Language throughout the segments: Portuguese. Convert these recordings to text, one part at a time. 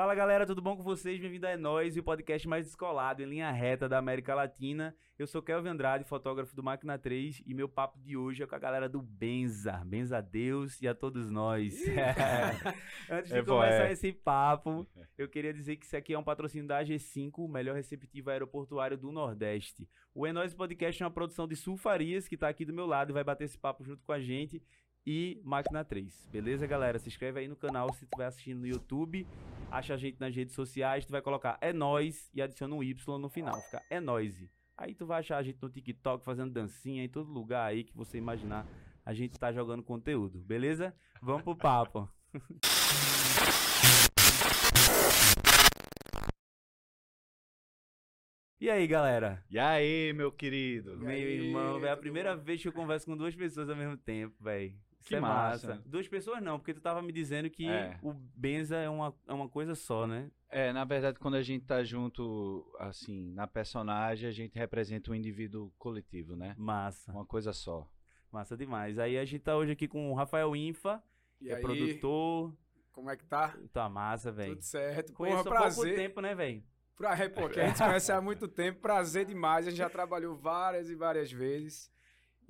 Fala galera, tudo bom com vocês? Bem-vindo a É Nós, o podcast mais descolado em linha reta da América Latina. Eu sou Kelvin Andrade, fotógrafo do Máquina 3 e meu papo de hoje é com a galera do Benza. Benza a Deus e a todos nós. Antes de É, começar é. esse papo, eu queria dizer que isso aqui é um patrocínio da AG5, o melhor receptivo aeroportuário do Nordeste. O É Nós Podcast é uma produção de Sul Farias, que tá aqui do meu lado e vai bater esse papo junto com a gente. E Máquina 3, beleza, galera? Se inscreve aí no canal se estiver assistindo no YouTube. Acha a gente nas redes sociais. Tu vai colocar É Nós e adiciona um Y no final. Fica É Noise. Aí tu vai achar a gente no TikTok fazendo dancinha em todo lugar aí que você imaginar. A gente tá jogando conteúdo, beleza? Vamos pro papo. E aí, galera? E aí, meu querido? Meu aí, irmão, velho, é a primeira bom? vez que eu converso com duas pessoas ao mesmo tempo, velho. Isso Que é massa. massa. Duas pessoas não, porque tu tava me dizendo que É. o Benza é uma, é uma coisa só, né? É, na verdade, quando a gente tá junto, assim, na personagem, a gente representa um indivíduo coletivo, né? Massa, Uma coisa só. massa demais. Aí a gente tá hoje aqui com o Rafael Infa, E que é aí, produtor. como é que tá? Tá massa, velho. Tudo certo. Conheço Porra, há pouco prazer. tempo, né, velho? Pra, é, pô, que a gente conhece há muito tempo. Prazer demais. A gente já trabalhou várias e várias vezes.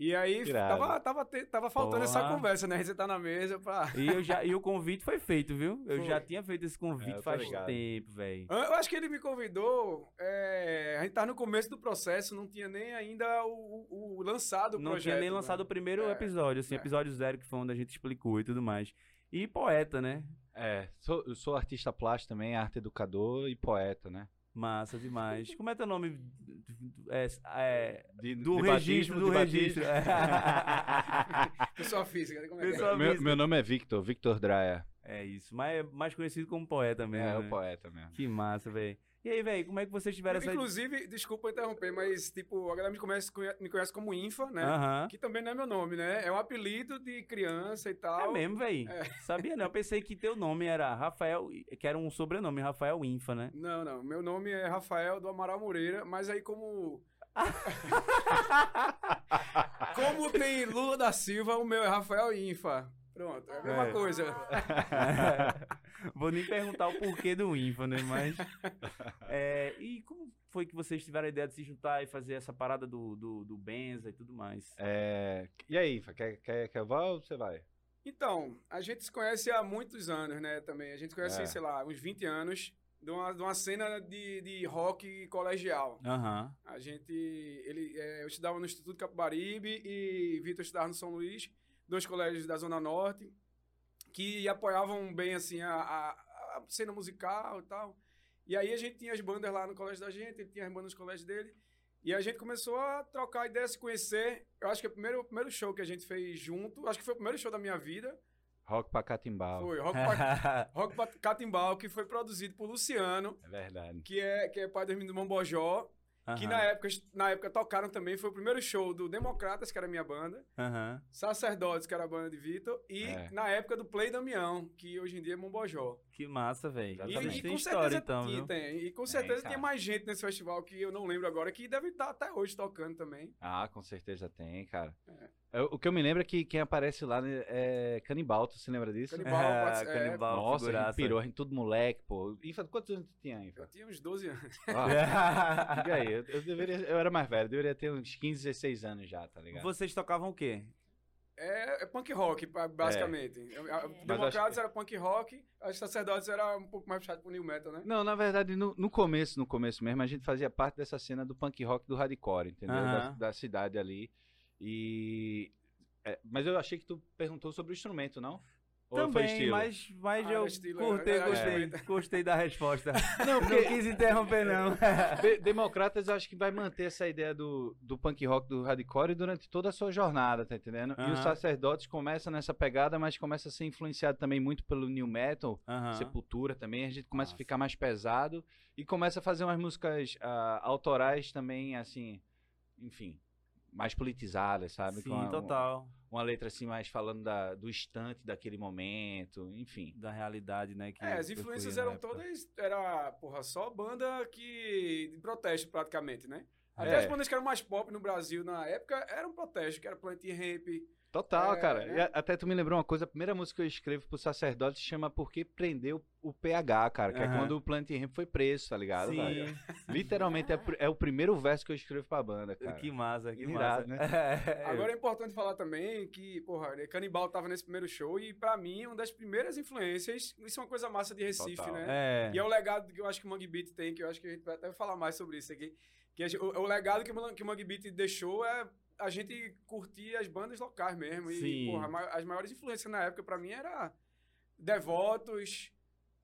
E aí, Irado. tava, tava, te- tava faltando essa Porra. conversa, né? A gente tá na mesa pra... E, eu já, e o convite foi feito, viu? Eu Foi. já tinha feito esse É, convite tô faz ligado. tempo, velho. Eu acho que ele me convidou. é, a gente tava no começo do processo, não tinha nem ainda o, o- o lançado o Não projeto. tinha nem né? lançado o primeiro É, episódio, assim, é. episódio zero, que foi onde a gente explicou e tudo mais. E poeta, né? É, sou, eu sou artista plástico também, arte educador e poeta, né? Massa demais. Como é teu nome? É, é, De- do de registro, batismo, do registro. né? Pessoa física, como é que é? Pessoa- Meu, física. meu nome é Victor, Victor Dreyer. É isso, mas é mais conhecido como poeta mesmo. É, né? o poeta mesmo. Que massa, velho. E aí, velho, como é que vocês tiveram essa... Inclusive, desculpa interromper, mas, tipo, a galera me conhece, me conhece como Infa, né? Aham. Que também não é meu nome, né? É um apelido de criança e É tal. mesmo, velho. Sabia não, eu pensei que teu nome era Rafael, que era um sobrenome, Rafael Infa, né? Não, não. Meu nome é Rafael do Amaral Moreira, mas aí como. como tem Lula da Silva, o meu é Rafael Infa. Pronto, é a mesma É. coisa. Vou nem perguntar o porquê do Infa, né? Mas. É, e como foi que vocês tiveram a ideia de se juntar e fazer essa parada do, do, do Benza e tudo mais? É, e aí, quer, quer que eu vá ou você vai? Então, a gente se conhece há muitos anos, né? Também. A gente se conhece, É. sei lá, uns 20 anos. De uma, de uma cena de, de rock colegial. Aham. A gente. Ele, é, eu estudava no Instituto Capibaribe e Vitor estudava no São Luís, dois colégios da Zona Norte, que apoiavam bem assim a, a- a cena musical e tal. E aí a gente tinha as bandas lá no colégio da gente, ele tinha as bandas no colégio dele. E a gente começou a trocar ideias, se conhecer. Eu acho que o primeiro, o primeiro show que a gente fez junto, acho que foi o primeiro show da minha vida, Rock pra Catimbau. foi Rock, Pa- Rock Pa- Catimbau, que foi produzido por Luciano, É verdade. que é, que é pai do menino do Mombojó. Que Aham. na época, na época tocaram também, foi o primeiro show do Democratas, que era a minha banda, Aham. Sacerdotes, que era a banda de Vitor, e É. na época do Play Damião, que hoje em dia é Mombojó. Que massa, velho. Exatamente. E, Exatamente. e Tem com história, certeza então, tinha, viu? tem. E com Tem, certeza tem mais gente nesse festival que eu não lembro agora, que deve estar até hoje tocando também. Ah, com certeza tem, cara. É. É, O que eu me lembro é que quem aparece lá né, é Canibal, tu se lembra disso? Canibal, É, pode ser- é, Canibal, Nossa, a gente figuraça. pirou, gente tudo moleque, pô. Infa, quantos anos tu tinha, Eu Infa? tinha uns 12 anos. Ah, diga aí, eu, eu deveria, eu era mais velho, deveria ter uns 15, 16 anos já, tá ligado? Vocês tocavam o quê? É, é punk rock, basicamente. A- Mas Democratas que- era punk rock, os Sacerdotes era um pouco mais puxado pro new metal, né? Não, na verdade, no, no começo, no começo mesmo, a gente fazia parte dessa cena do punk rock do hardcore, entendeu? Da, da cidade ali. E. é, mas eu achei que tu perguntou sobre o instrumento, não? Também, mas, mas Ah, eu estilo, curtei, era gostei, estilo. gostei da resposta. Não, Não quis interromper, não. De- Democratas, eu acho que vai manter essa ideia do, do punk rock, do hardcore durante toda a sua jornada, tá entendendo? E Aham. os sacerdotes começam nessa pegada, mas começa a ser influenciado também muito pelo new metal, Aham. Sepultura também. A gente começa Nossa. a ficar mais pesado e começa a fazer umas músicas ah, autorais também, assim, enfim, mais politizadas, sabe? Sim, Com a- total. Uma letra assim mais falando da, do instante daquele momento, enfim. Da realidade, né? Que É, as influências eram época. todas. Era, porra, só banda que. de protesto, praticamente, né? Até É. as bandas que eram mais pop no Brasil na época eram protesto, que era Plant Ramp, Total, É, cara. né? E até tu me lembrou uma coisa, a primeira música que eu escrevo pro sacerdote se chama Porque Prendeu o PH, cara. Que é quando o Plant Ramp foi preso, tá ligado? Sim. Literalmente é, é o primeiro verso que eu escrevo pra banda, cara. Que massa, que Irado, massa. né? Agora é importante falar também que, porra, né, Canibal tava nesse primeiro show e pra mim uma das primeiras influências, isso é uma coisa massa de Recife, Total. né? É. E é o legado que eu acho que o Mangue Beat tem, que eu acho que a gente vai até falar mais sobre isso aqui. Que o, o legado que o, que o Mangue Beat deixou é a gente curtir as bandas locais mesmo. E, Sim. porra, as maiores influências na época pra mim era Devotos,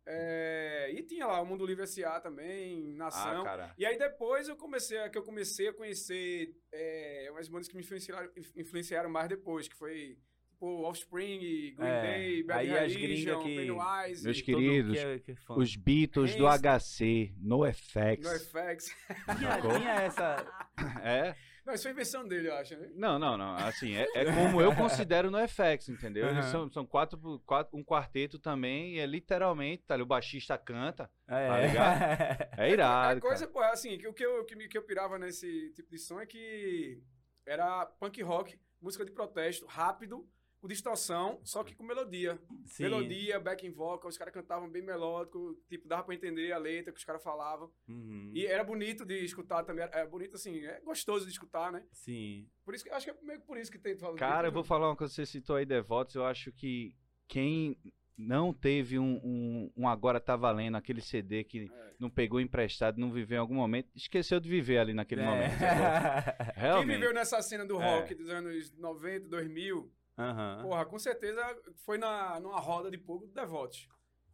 é, e tinha lá o Mundo Livre S.A. também, Nação. Ah, cara. E aí depois eu comecei, a- que eu comecei a conhecer é, umas bandas que me influenciaram, influenciaram mais depois, que foi tipo Offspring, Green É, Day, Bad aí Religion, que- Pennywise, Meus Todo queridos, que é- é. Os Beatles do HC, NoFX. NoFX. Tinha, tinha essa. É? Não, isso foi invenção dele, eu acho, né? Não, não, não. Assim, é, é como eu considero no FX, entendeu? Aham. são, são quatro, quatro, um quarteto também, e é literalmente, tá o baixista canta. É. Tá ligado? É irado. a coisa, pô, é assim, que o que eu, que, me- que eu pirava nesse tipo de som é que era punk rock, música de protesto, rápido, com distorção, só que com melodia. Sim. Melodia, backing vocal, os caras cantavam bem melódico, tipo, dava pra entender a letra que os caras falavam. Uhum. E era bonito de escutar também, é bonito assim, é gostoso de escutar, né? Sim. Por isso que acho que é meio que por isso que tem falando. Cara, eu vou falar uma coisa, você citou aí Devotos, eu acho que quem não teve um, um, um Agora Tá Valendo, aquele CD que É. não pegou emprestado, não viveu em algum momento, esqueceu de viver ali naquele É. momento. sacou? Quem Realmente. viveu nessa cena do É. rock dos anos 90, 2000, Aham. porra, com certeza foi na, numa roda de pouco do Devotos.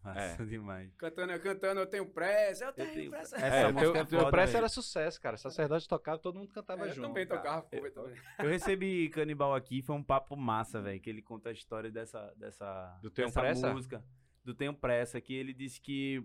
Massa demais. Cantando, cantando, eu tenho pressa, eu tenho, tenho pressa. Essa É, o música teu, é teu foda, pressa era sucesso, cara. Sacerdote tocava, todo mundo cantava É, eu junto. também cara. tocava, também. Eu recebi Canibal aqui, foi um papo massa, velho, que ele conta a história dessa, dessa, Do Tenho dessa Pressa? música, do Tenho Pressa, que ele disse que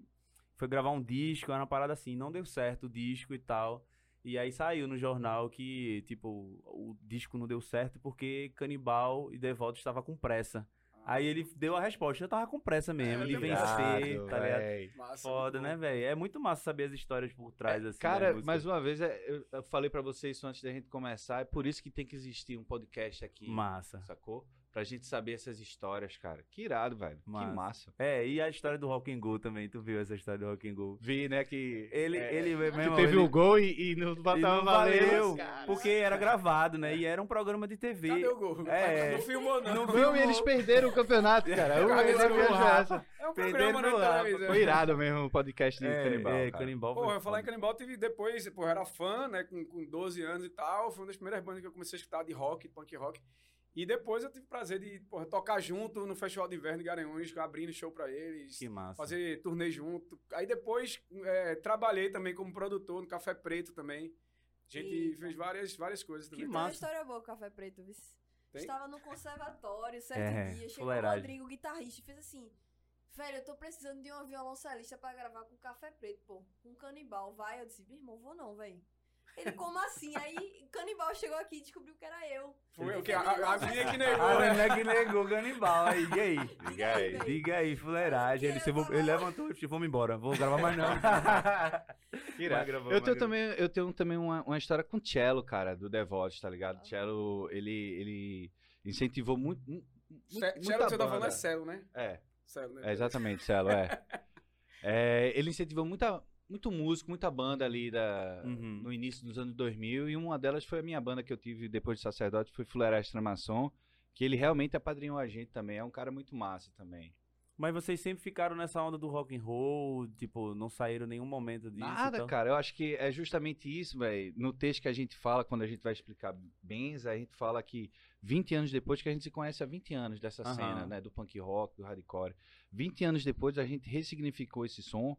foi gravar um disco, era uma parada assim, não deu certo o disco e tal, e aí saiu no jornal que, tipo, o disco não deu certo porque Canibal e Devoto estavam com pressa. Aí ele deu a resposta, eu tava com pressa mesmo, É, de vencer, tá ligado? Massa, Foda, muito né, velho? É muito massa saber as histórias por trás, assim, da Cara, mais uma vez, é, eu, falei pra vocês isso antes da gente começar, é por isso que tem que existir um podcast aqui, Massa. sacou? Pra gente saber essas histórias, cara. Que irado, velho. Massa. Que massa. É, e a história do Rock and Go também, tu viu essa história do Rock and Go? Vi, né, que... Ele, é, ele que mesmo, teve ele- o gol e, e não e bateu não valeu. valeu, cara. porque era gravado, né? E era um programa de TV. Cadê o gol? É. Não filmou, não. Não Não, e eles perderam o campeonato, cara. Eu, eu, eu, essa. É um Perderam programa televisão. Foi irado mesmo o podcast de é, Canibal, é, cara. Canibal Pô, eu falar em. Canibal, teve depois, pô, eu era fã, né, com, com 12 anos e tal, foi uma das primeiras bandas que eu comecei a escutar de rock, punk rock. E depois eu tive o prazer de porra, tocar junto no Festival de Inverno de Garanhuns, abrindo show pra eles, Que massa. fazer turnê junto. Aí depois é, trabalhei também como produtor no Café Preto também. A gente Eita. fez várias, várias coisas também. Que Tem uma massa. história boa com o Café Preto, viu? Tem? Estava no conservatório, certo É, dia, chegou o. Rodrigo, guitarrista, e fez assim, velho, eu tô precisando de uma violoncelista pra gravar com Café Preto, pô, com canibal, vai? Eu disse, meu irmão, vou não, velho. Ele, como assim? Aí, canibal chegou aqui e descobriu que era eu. Foi o que? A, a, a minha que negou, Ah, né? é que negou Canibal aí, e aí? Diga aí. Diga aí, fuleiragem. Ele, eu vou- ele levantou e disse, vamos embora, vou gravar mais não. Vai gravar, Eu tenho também, eu tenho também uma, uma história com o Cello, cara, do Devotos, tá ligado? O Cello, ele, ele incentivou muito, Cello que você tá falando é Celo, né? É, Celo, né? é exatamente, Cello, é. É, Ele incentivou muita, muito músico, muita banda ali da, Uhum. no início dos anos 2000 e uma delas foi a minha banda que eu tive depois de sacerdote, foi Fuleira Extremação, que ele realmente apadrinhou a gente também, é um cara muito massa também. Mas vocês sempre ficaram nessa onda do rock and roll, tipo, não saíram nenhum momento disso? Nada, então? cara. Eu acho que é justamente isso, velho. No texto que a gente fala, quando a gente vai explicar Benz, a gente fala que 20 anos depois, que a gente se conhece há 20 anos dessa Aham. cena, né? Do punk rock, do hardcore. 20 anos depois, a gente ressignificou esse som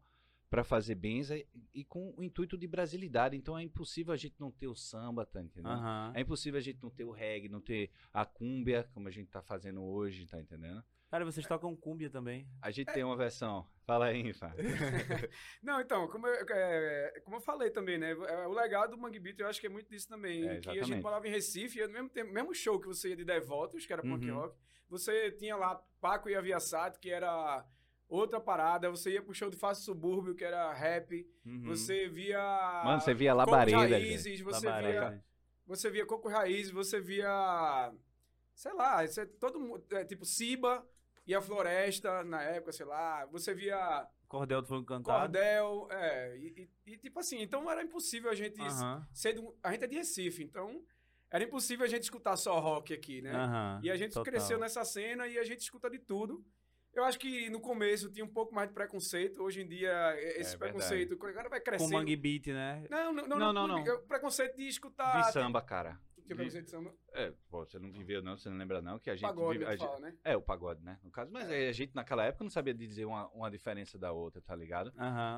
pra fazer Benza e, e com o intuito de brasilidade. Então é impossível a gente não ter o samba, tá entendendo? Aham. É impossível a gente não ter o reggae, não ter a cúmbia, como a gente tá fazendo hoje, tá entendendo? Cara, vocês tocam cúmbia também. A gente tem uma versão. Fala aí, Fá. Não, então, como eu, é, como eu falei também, né? é, O legado do Mangue Beat, eu acho que é muito disso também. É, que a gente morava em Recife, e ao mesmo, tempo, mesmo show que você ia de Devotos, que era punk Uhum. rock, você tinha lá Paco e a Viasat, que era outra parada, você ia pro show de Fácil Subúrbio, que era rap, Uhum. você via... Mano, você via Labareda. Raízes, você Labareda. via, você via Coco Raízes, você via sei lá, é todo mundo, é, tipo Siba e a Floresta na época, sei lá, você via Cordel do Fogo Cantado. Cordel, é, e, e- e, tipo assim, então era impossível a gente Aham. ser de um- a gente é de Recife, então era impossível a gente escutar só rock aqui, né? Aham, E a gente total. cresceu nessa cena e a gente escuta de tudo. Eu acho que no começo tinha um pouco mais de preconceito. Hoje em dia, e- esse É preconceito, quando o cara vai Com crescendo. Mangue Beat, né? Não, não, não, Não, não, não, não. é Preconceito de escutar. De samba, cara. Tinha preconceito de samba. É, pô, você não viveu não, você não lembra não, que a gente Pagode, vive- a gente- fala, né? É, o pagode, né? No caso, mas a gente naquela época não sabia dizer uma, uma diferença da outra, tá ligado?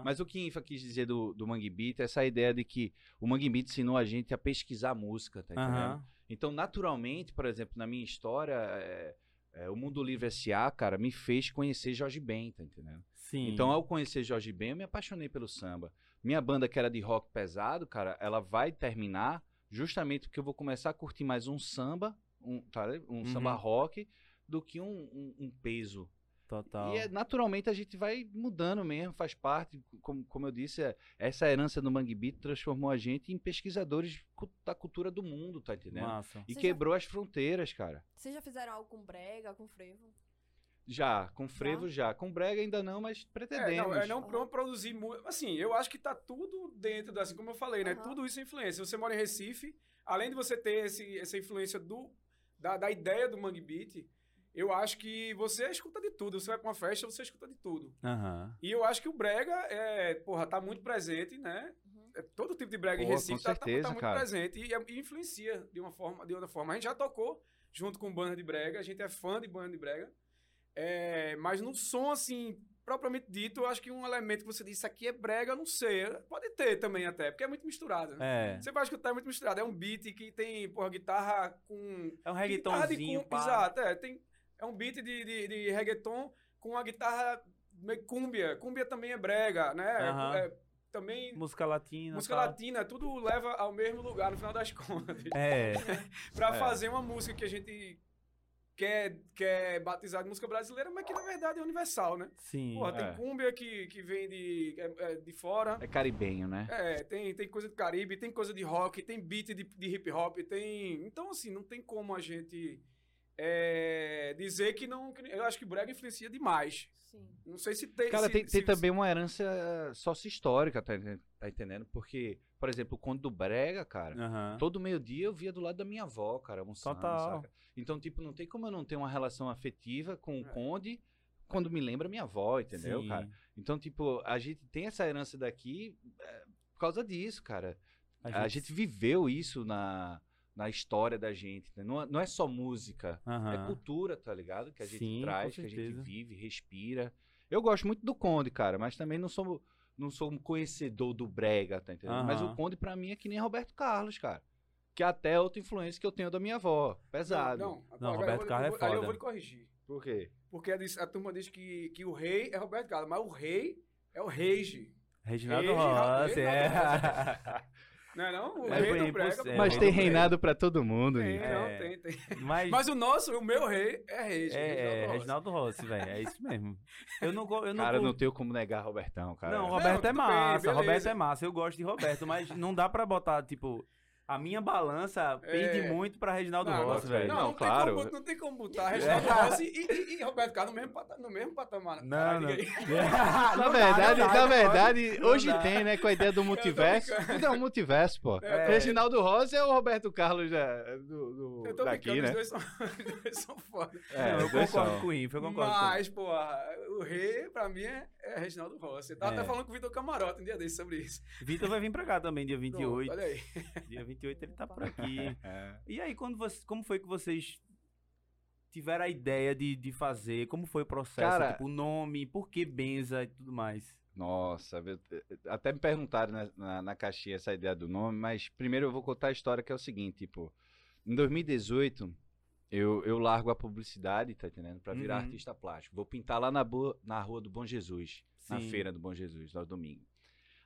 Mas o que Infa quis dizer do, do Mangue Beat é essa ideia de que o Mangue Beat ensinou a gente a pesquisar música, tá entendendo? Então, naturalmente, por exemplo, na minha história, é, é, o Mundo Livre S.A., cara, me fez conhecer Jorge Ben, tá entendendo? Sim. Então, ao conhecer Jorge Ben, eu me apaixonei pelo samba. Minha banda, que era de rock pesado, cara, ela vai terminar justamente porque eu vou começar a curtir mais um samba, um, tá, um Uhum. samba rock, do que um, um- um peso. Total. E é, naturalmente a gente vai mudando mesmo, faz parte, como, como eu disse, é, essa herança do Mangue Beat transformou a gente em pesquisadores da cultura do mundo, tá entendendo? Massa. E já- quebrou as fronteiras, cara. Vocês já fizeram algo com brega, com frevo? Já, com frevo já. Com brega ainda não, mas É, pretendemos. não, é não pro- produzir muito. Assim, eu acho que tá tudo dentro da. Assim, como eu falei, né? Aham. Tudo isso é influência. Você mora em Recife, além de você ter esse, essa influência do, da, da ideia do Mangue Beat, eu acho que você escuta de tudo. Você vai pra uma festa, você escuta de tudo. Aham. E eu acho que o Brega, é, porra, tá muito presente, né? Uhum. É, todo tipo de brega em Pô, Recife com tá- tá, tá, certeza, muito cara. presente e, e influencia de uma forma, de outra forma. A gente já tocou junto com banda de brega, a gente é fã de banda de brega, é, mas no som assim propriamente dito, eu acho que um elemento que você disse aqui é brega, não sei, pode ter também até, porque é muito misturado. Né? É. Você vai escutar é muito misturado, é um beat que tem porra guitarra com É um guitarra de reggaetonzinho, pá. Exato, é, tem, é um beat de, de, de reggaeton com a guitarra meio cúmbia. Cúmbia também é brega, né? Aham. É, também Música latina. música tal. latina, tudo leva ao mesmo lugar no final das contas. É. pra É. fazer uma música que a gente quer, quer batizar de música brasileira, mas que na verdade é universal, né? Sim. Porra, tem É. cúmbia que, que vem de, é- é de fora. É caribenho, né? É, tem, tem coisa do Caribe, tem coisa de rock, tem beat de, de hip hop, tem. Então, assim, não tem como a gente é, dizer que não. que- eu acho que brega influencia demais. Sim. Não sei se tem. Cara, se- tem, se- tem também uma herança sócio-histórica, tá, tá entendendo? Porque, por exemplo, o Conde do Brega, cara, Aham. todo meio-dia eu via do lado da minha avó, cara, almoçando, Total. saca? Então, tipo, não tem como eu não ter uma relação afetiva com o É. Conde quando me lembra minha avó, entendeu, Sim. cara? Então, tipo, a gente tem essa herança daqui é, por causa disso, cara. A gente, viveu isso na, na história da gente. né? Não, é- não é só música, é Aham. cultura, tá ligado? Que a gente Sim, traz, que a gente vive, respira. Eu gosto muito do Conde, cara, mas também não sou, não sou um conhecedor do Brega, tá entendendo? Mas o. Conde, pra mim, é que nem Roberto Carlos, cara. Que é até outra influência que eu tenho da minha avó. Pesado. Não, Não, agora Roberto eu vou- Carlos é vou- aí eu foda. vou lhe corrigir. Por quê? Porque a turma diz que, que o rei é Roberto Carlos, mas o rei é o Reige. Reginaldo Regi- Rossi, é. Não é não? O É, rei do impossível. pô. Mas É, tem bem. reinado pra todo mundo, Tem, Nico. não, É. tem, tem. Mas, Mas o nosso, o meu rei é Reige. é, é, Reginaldo Rossi. Reginaldo Rossi, velho. É isso mesmo. Eu não, eu não Cara, go- não tenho como negar Robertão, cara. Não, Não, Roberto é tudo bem, massa, beleza. Roberto é massa. Eu gosto de Roberto, mas não dá pra botar, tipo, a minha balança pende É. muito pra Reginaldo Não, Rossi, não, velho. Não, Não, não, claro. Tem como, não tem como botar Reginaldo Rossi e, e- e Roberto Carlos no mesmo, pata- no mesmo patamar. Não, não. Na verdade, na verdade, hoje tem, né, com a ideia do multiverso. Tudo é um multiverso, pô. É, Reginaldo Rosa é o Roberto Carlos da- do, do- Eu tô daqui, brincando, né? os dois são, os dois são foda. É, Não, eu concordo são. com o Info, eu concordo com Mas, pô, o rei, pra mim, é, é Reginaldo Rossi. Eu tava É. até falando com o Vitor Camarote um dia desse sobre isso. Vitor vai vir pra cá também, dia 28. Pronto, olha aí. Dia 28 ele tá por aqui. É. E aí, quando você, como foi que vocês tiveram a ideia de, de fazer? Como foi o processo? Cara- tipo, o nome, por que Benza e tudo mais? Nossa, até me perguntaram na, na, na caixinha essa ideia do nome, mas primeiro eu vou contar a história que é o seguinte, tipo, em 2018 eu, eu largo a publicidade, tá entendendo? Pra virar Uhum. artista plástico. Vou pintar lá na, boa, na rua do Bom Jesus, na Sim. feira do Bom Jesus, no domingo.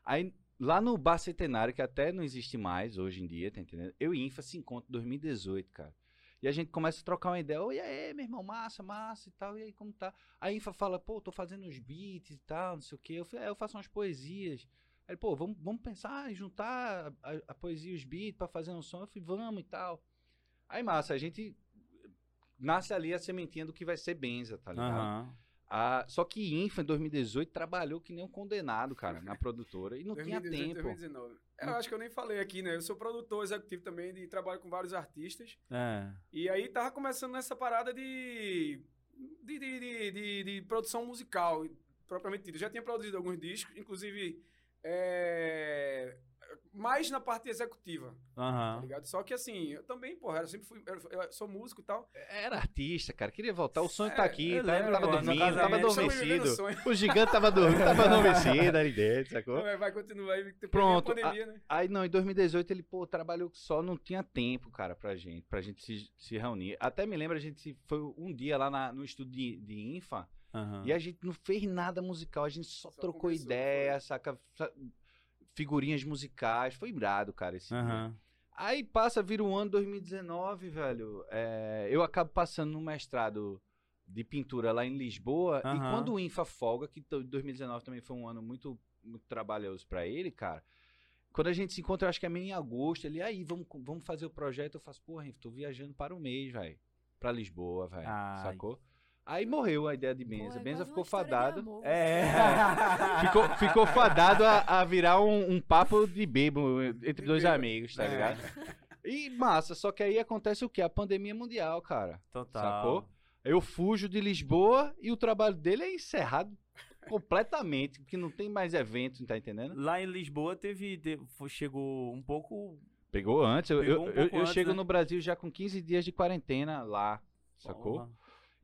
Aí, lá no Bar Centenário, que até não existe mais hoje em dia, tá entendendo? Eu e Infa se encontram em 2018, cara. E a gente começa a trocar uma ideia. Oi, aí, meu irmão, massa, massa e tal. E aí, como tá? A Infa fala, pô, tô fazendo uns beats e tal, não sei o quê. Eu é, eu faço umas poesias. Aí, ele, pô, vamos, vamos pensar em juntar a, a- a poesia e os beats pra fazer um som. Eu falei, vamos e tal. Aí, massa, a gente nasce ali a sementinha do que vai ser Benza, tá ligado? Aham. Ah, só que Infa, em 2018, trabalhou que nem um condenado, cara, na produtora. E não 2018, tinha tempo. 2019. É, Eu acho que eu nem falei aqui, né? Eu sou produtor executivo também de trabalho com vários artistas. É. E aí tava começando nessa parada de. de, de, de, de- de produção musical, propriamente dita. Já tinha produzido alguns discos, inclusive. é, mais na parte executiva, tá Aham. ligado? Só que assim, eu também, porra, eu sempre fui. Eu, eu sou músico e tal. Era artista, cara. Queria voltar. O sonho É, tá aqui, eu tá? lembro, tava dormindo, tava casamento. Adormecido. O gigante tava dormindo, tava adormecido ali dentro, sacou? Vai, vai continuar aí. Pronto, vem a pandemia, né? Aí, não, em 2018 ele, pô, trabalhou só, não tinha tempo, cara, pra gente, pra gente se, se reunir. Até me lembro, a gente se- foi um dia lá na- no estúdio de, de Infa, Aham. e a gente não fez nada musical, a gente só, Só trocou ideia, saca? Figurinhas musicais, foi irado, cara, esse. Aham. Aí passa, vira o ano 2019, velho. é, eu acabo passando no mestrado de pintura lá em Lisboa. E Aham. quando o INFA folga, que to- 2019 também foi um ano muito, muito trabalhoso pra ele, cara. Quando a gente se encontra, acho que é meio em agosto. Ele, aí, vamos, vamos fazer o projeto. Eu faço, porra, Renzo, tô viajando para o mês, velho. Pra Lisboa, velho. Sacou? Aí morreu a ideia de Pô, Benza. é Benza ficou fadado. É. Ficou, ficou fadado a, a virar um, um papo de bebo entre De dois bêbado. amigos, tá É. ligado? E massa, só que aí acontece o quê? A pandemia mundial, cara. Total. Sacou? Eu fujo de Lisboa e o trabalho dele é encerrado completamente, porque não tem mais evento, tá entendendo? Lá em Lisboa teve, te- foi- chegou um pouco. Pegou antes, eu, Pegou eu, um eu antes, chego né? no Brasil já com 15 dias de quarentena lá, sacou? Porra.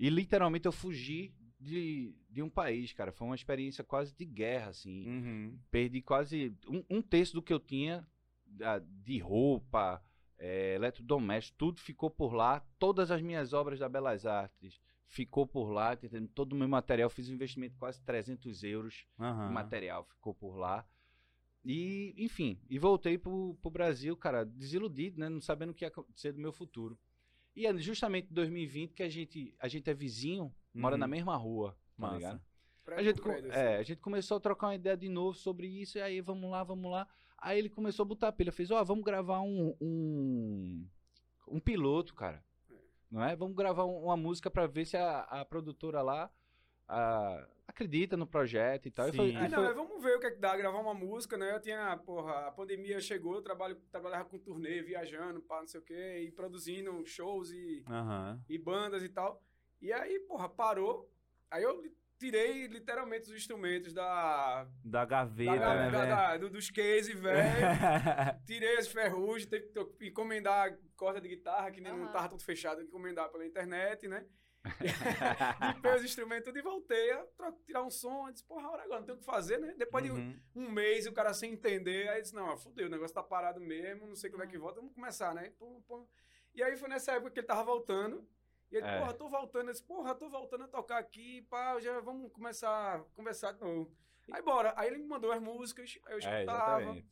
E literalmente eu fugi de, de um país, cara. Foi uma experiência quase de guerra, assim. Uhum. perdi quase um, um terço do que eu tinha da- de roupa, é, eletrodoméstico, tudo ficou por lá. Todas as minhas obras da Belas Artes ficou por lá, entendendo? todo o meu material. Fiz um investimento de quase 300 euros Aham. de material, ficou por lá. E, enfim, e voltei pro, pro Brasil, cara, desiludido, né? Não sabendo o que ia acontecer do meu futuro. E é justamente em 2020 que a gente, a gente é vizinho, mora Uhum. na mesma rua, tá Massa. ligado? A gente, prédio, assim. é, a gente começou a trocar uma ideia de novo sobre isso, e aí vamos lá, vamos lá. Aí ele começou a botar a pilha, fez, ó, vamos gravar um, um, um piloto, cara. Não é? Vamos gravar um- uma música pra ver se a, a produtora lá ah, acredita no projeto e tal. E Sim. e É, não, foi- vamos ver o que é que dá, gravar uma música, né? Eu tinha, porra, a pandemia chegou, eu trabalho, trabalhava com turnê, viajando, pá, não sei o quê, e produzindo shows e, Aham. e bandas e tal. E aí, porra, parou. Aí eu tirei literalmente os instrumentos da. Da gaveta, da- né, da- da- do- dos cases, velho. Tirei as ferrugens, teve que encomendar corda de guitarra, que nem não Aham. tava tudo fechado, encomendar pela internet, né? Limpei os instrumentos tudo e voltei a tirar um som. Eu disse, porra, hora agora, não tem o que fazer, né? Depois de um- Uhum. um mês o cara sem entender, aí disse, não, fudeu, o negócio tá parado mesmo, não sei quando é que volta, vamos começar, né? Pum, pum. E aí foi nessa época que ele tava voltando. E ele, É. porra, tô voltando. Eu disse, porra, tô voltando a tocar aqui, pá, já vamos começar a conversar de novo. Aí bora. Aí ele me mandou as músicas, aí eu É, escutava. exatamente.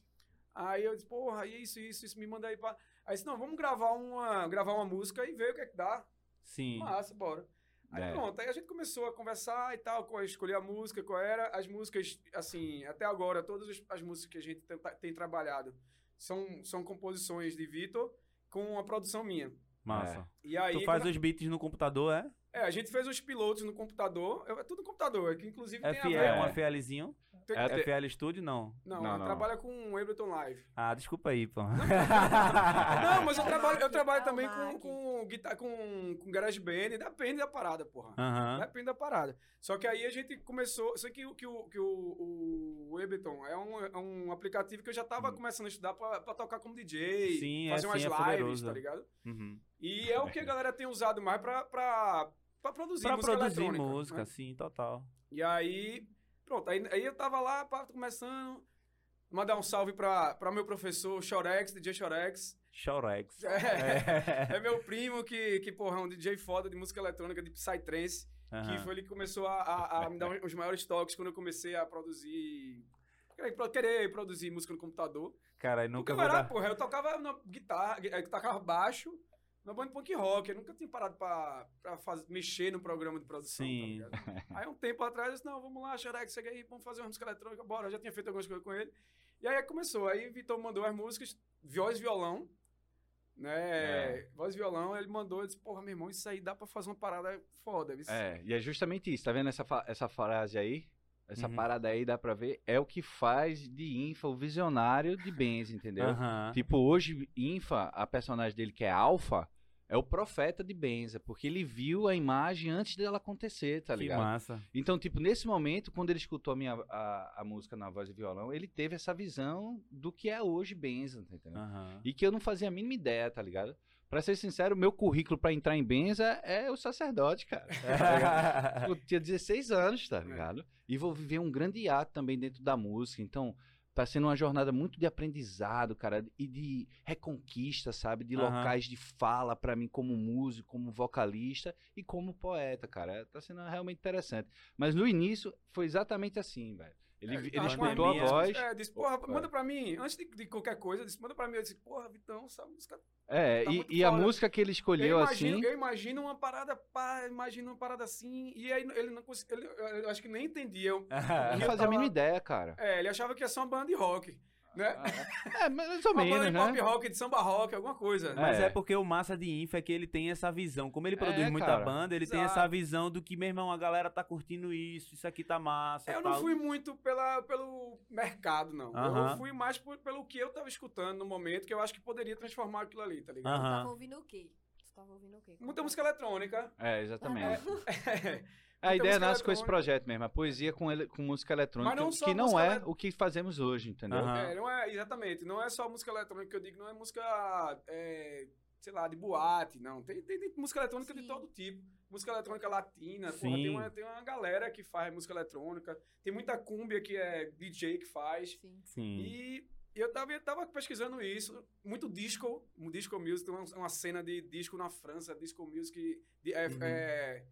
Aí eu disse, porra, isso, isso, isso, me manda aí pra. Aí disse, não, vamos gravar uma, gravar uma música e ver o que é que dá. Sim. Massa, bora. Aí É. pronto, aí a gente começou a conversar e tal, qual- escolher a música, qual era. As músicas, assim, até agora, todas as, as músicas que a gente tem, tem trabalhado são, são composições de Vitor com a produção minha. Massa. E aí. tu faz quando- os beats no computador, é? É, a gente fez os pilotos no computador. É tudo no computador, é que inclusive tem a FL, ver. é um FLzinho? É, Até- FL Studio, não. Não, Não, não. trabalha com o Ableton Live. Ah, desculpa aí, pô. Não, mas eu trabalho, eu trabalho É também com, com, guitar, com, com GarageBand, depende da parada, porra. Aham. Depende da parada. Só que aí a gente começou. Sei que, o- que, o, que o, o Ableton é um, é um aplicativo que eu já tava começando a estudar pra, pra tocar como DJ, Hum. Sim, é, fazer umas sim, é lives, poderoso. tá ligado? Uhum. E é o que a galera tem usado mais pra, pra, pra produzir Pra música produzir eletrônica, música, né? sim, total. E aí, pronto, aí, aí eu tava lá, pá, começando. Mandar um salve pra, pra meu professor Chorex, DJ Chorex. Chorex. É, é meu primo que, que, porra, é um DJ foda de música eletrônica, de Psytrance. Que Aham. foi ele que começou a, a- a me dar os maiores toques quando eu comecei a produzir. querer- produzir música no computador. Cara, eu Nunca nunca vou era, dar... porra, eu tocava na guitarra, eu tocava baixo na banda punk rock. Eu nunca tinha parado pra, pra faz- mexer no programa de produção. Sim. Tá ligado? aí um tempo atrás eu disse, não, vamos lá, Xerex, segue aí, vamos fazer uma música eletrônica, bora. Eu já tinha feito algumas coisas com ele. E aí começou. Aí Vitor mandou as músicas, voz e violão. né? É. Voz e violão, ele mandou, eu disse, porra, meu irmão, isso aí dá pra fazer uma parada foda. viu? É, e é justamente isso. Tá vendo essa, essa frase aí? Essa Uhum. parada aí, dá pra ver, é o que faz de Infa o visionário de Benz, entendeu? Aham. Tipo, hoje, Infa, a personagem dele que é Alpha, é o profeta de Benza, porque ele viu a imagem antes dela acontecer, tá que ligado? massa. Então, tipo, nesse momento, quando ele escutou a, minha, a, a música na voz e violão, ele teve essa visão do que é hoje Benza, tá entendendo? Aham. E que eu não fazia a mínima ideia, tá ligado? Pra ser sincero, o meu currículo pra entrar em Benza é o sacerdote, cara. tá? Eu tinha 16 anos, tá ligado? E vou viver um grande ato também dentro da música. Então, tá sendo uma jornada muito de aprendizado, cara, e de reconquista, sabe? De Aham. locais de fala pra mim como músico, como vocalista e como poeta, cara. Tá sendo realmente interessante. Mas no início foi exatamente assim, velho. Ele, É, ele escutou a voz. É, disse, porra, É. manda pra mim, antes de, de qualquer coisa, disse, manda pra mim. Eu disse, porra, Vitão, essa música. É, tá e, muito e a música que ele escolheu eu, imagino, assim. eu imagino uma parada, pá, imagino uma parada assim, e aí ele não conseguia. ele- Eu acho que nem entendia. Eu, não fazia a mínima ideia, cara. É, ele achava que ia ser uma banda de rock, né? É, mais ou Uma menos, banda de né? pop rock, de samba rock, alguma coisa. Mas é. É. porque o massa de Infa é que ele tem essa visão. Como ele produz É, muita cara. banda, ele tem Exato. essa visão do que, meu irmão, a galera tá curtindo isso, isso aqui tá massa. Eu tal. não fui muito pela, pelo mercado, não. Eu fui mais por- pelo que eu tava escutando no momento, que eu acho que poderia transformar aquilo ali, tá ligado? Tu Aham. tava ouvindo o quê? Tu tava ouvindo o quê? Muita música eletrônica. É, exatamente. É, A ideia nasce com esse projeto mesmo, a poesia com, ele- com música eletrônica, Mas não que não é ele- o que fazemos hoje, entendeu? Aham. É, não é, exatamente. Não é só música eletrônica que eu digo, não é música, é, sei lá, de boate, não. Tem, tem, tem música eletrônica de Sim. todo tipo. Música eletrônica latina, porra, tem, uma, tem uma galera que faz música eletrônica. Tem muita cúmbia que é DJ que faz. Sim. Sim. E eu tava, eu tava pesquisando isso, muito disco, disco music, tem uma, uma cena de disco na França, disco music, de- é, Uhum. é,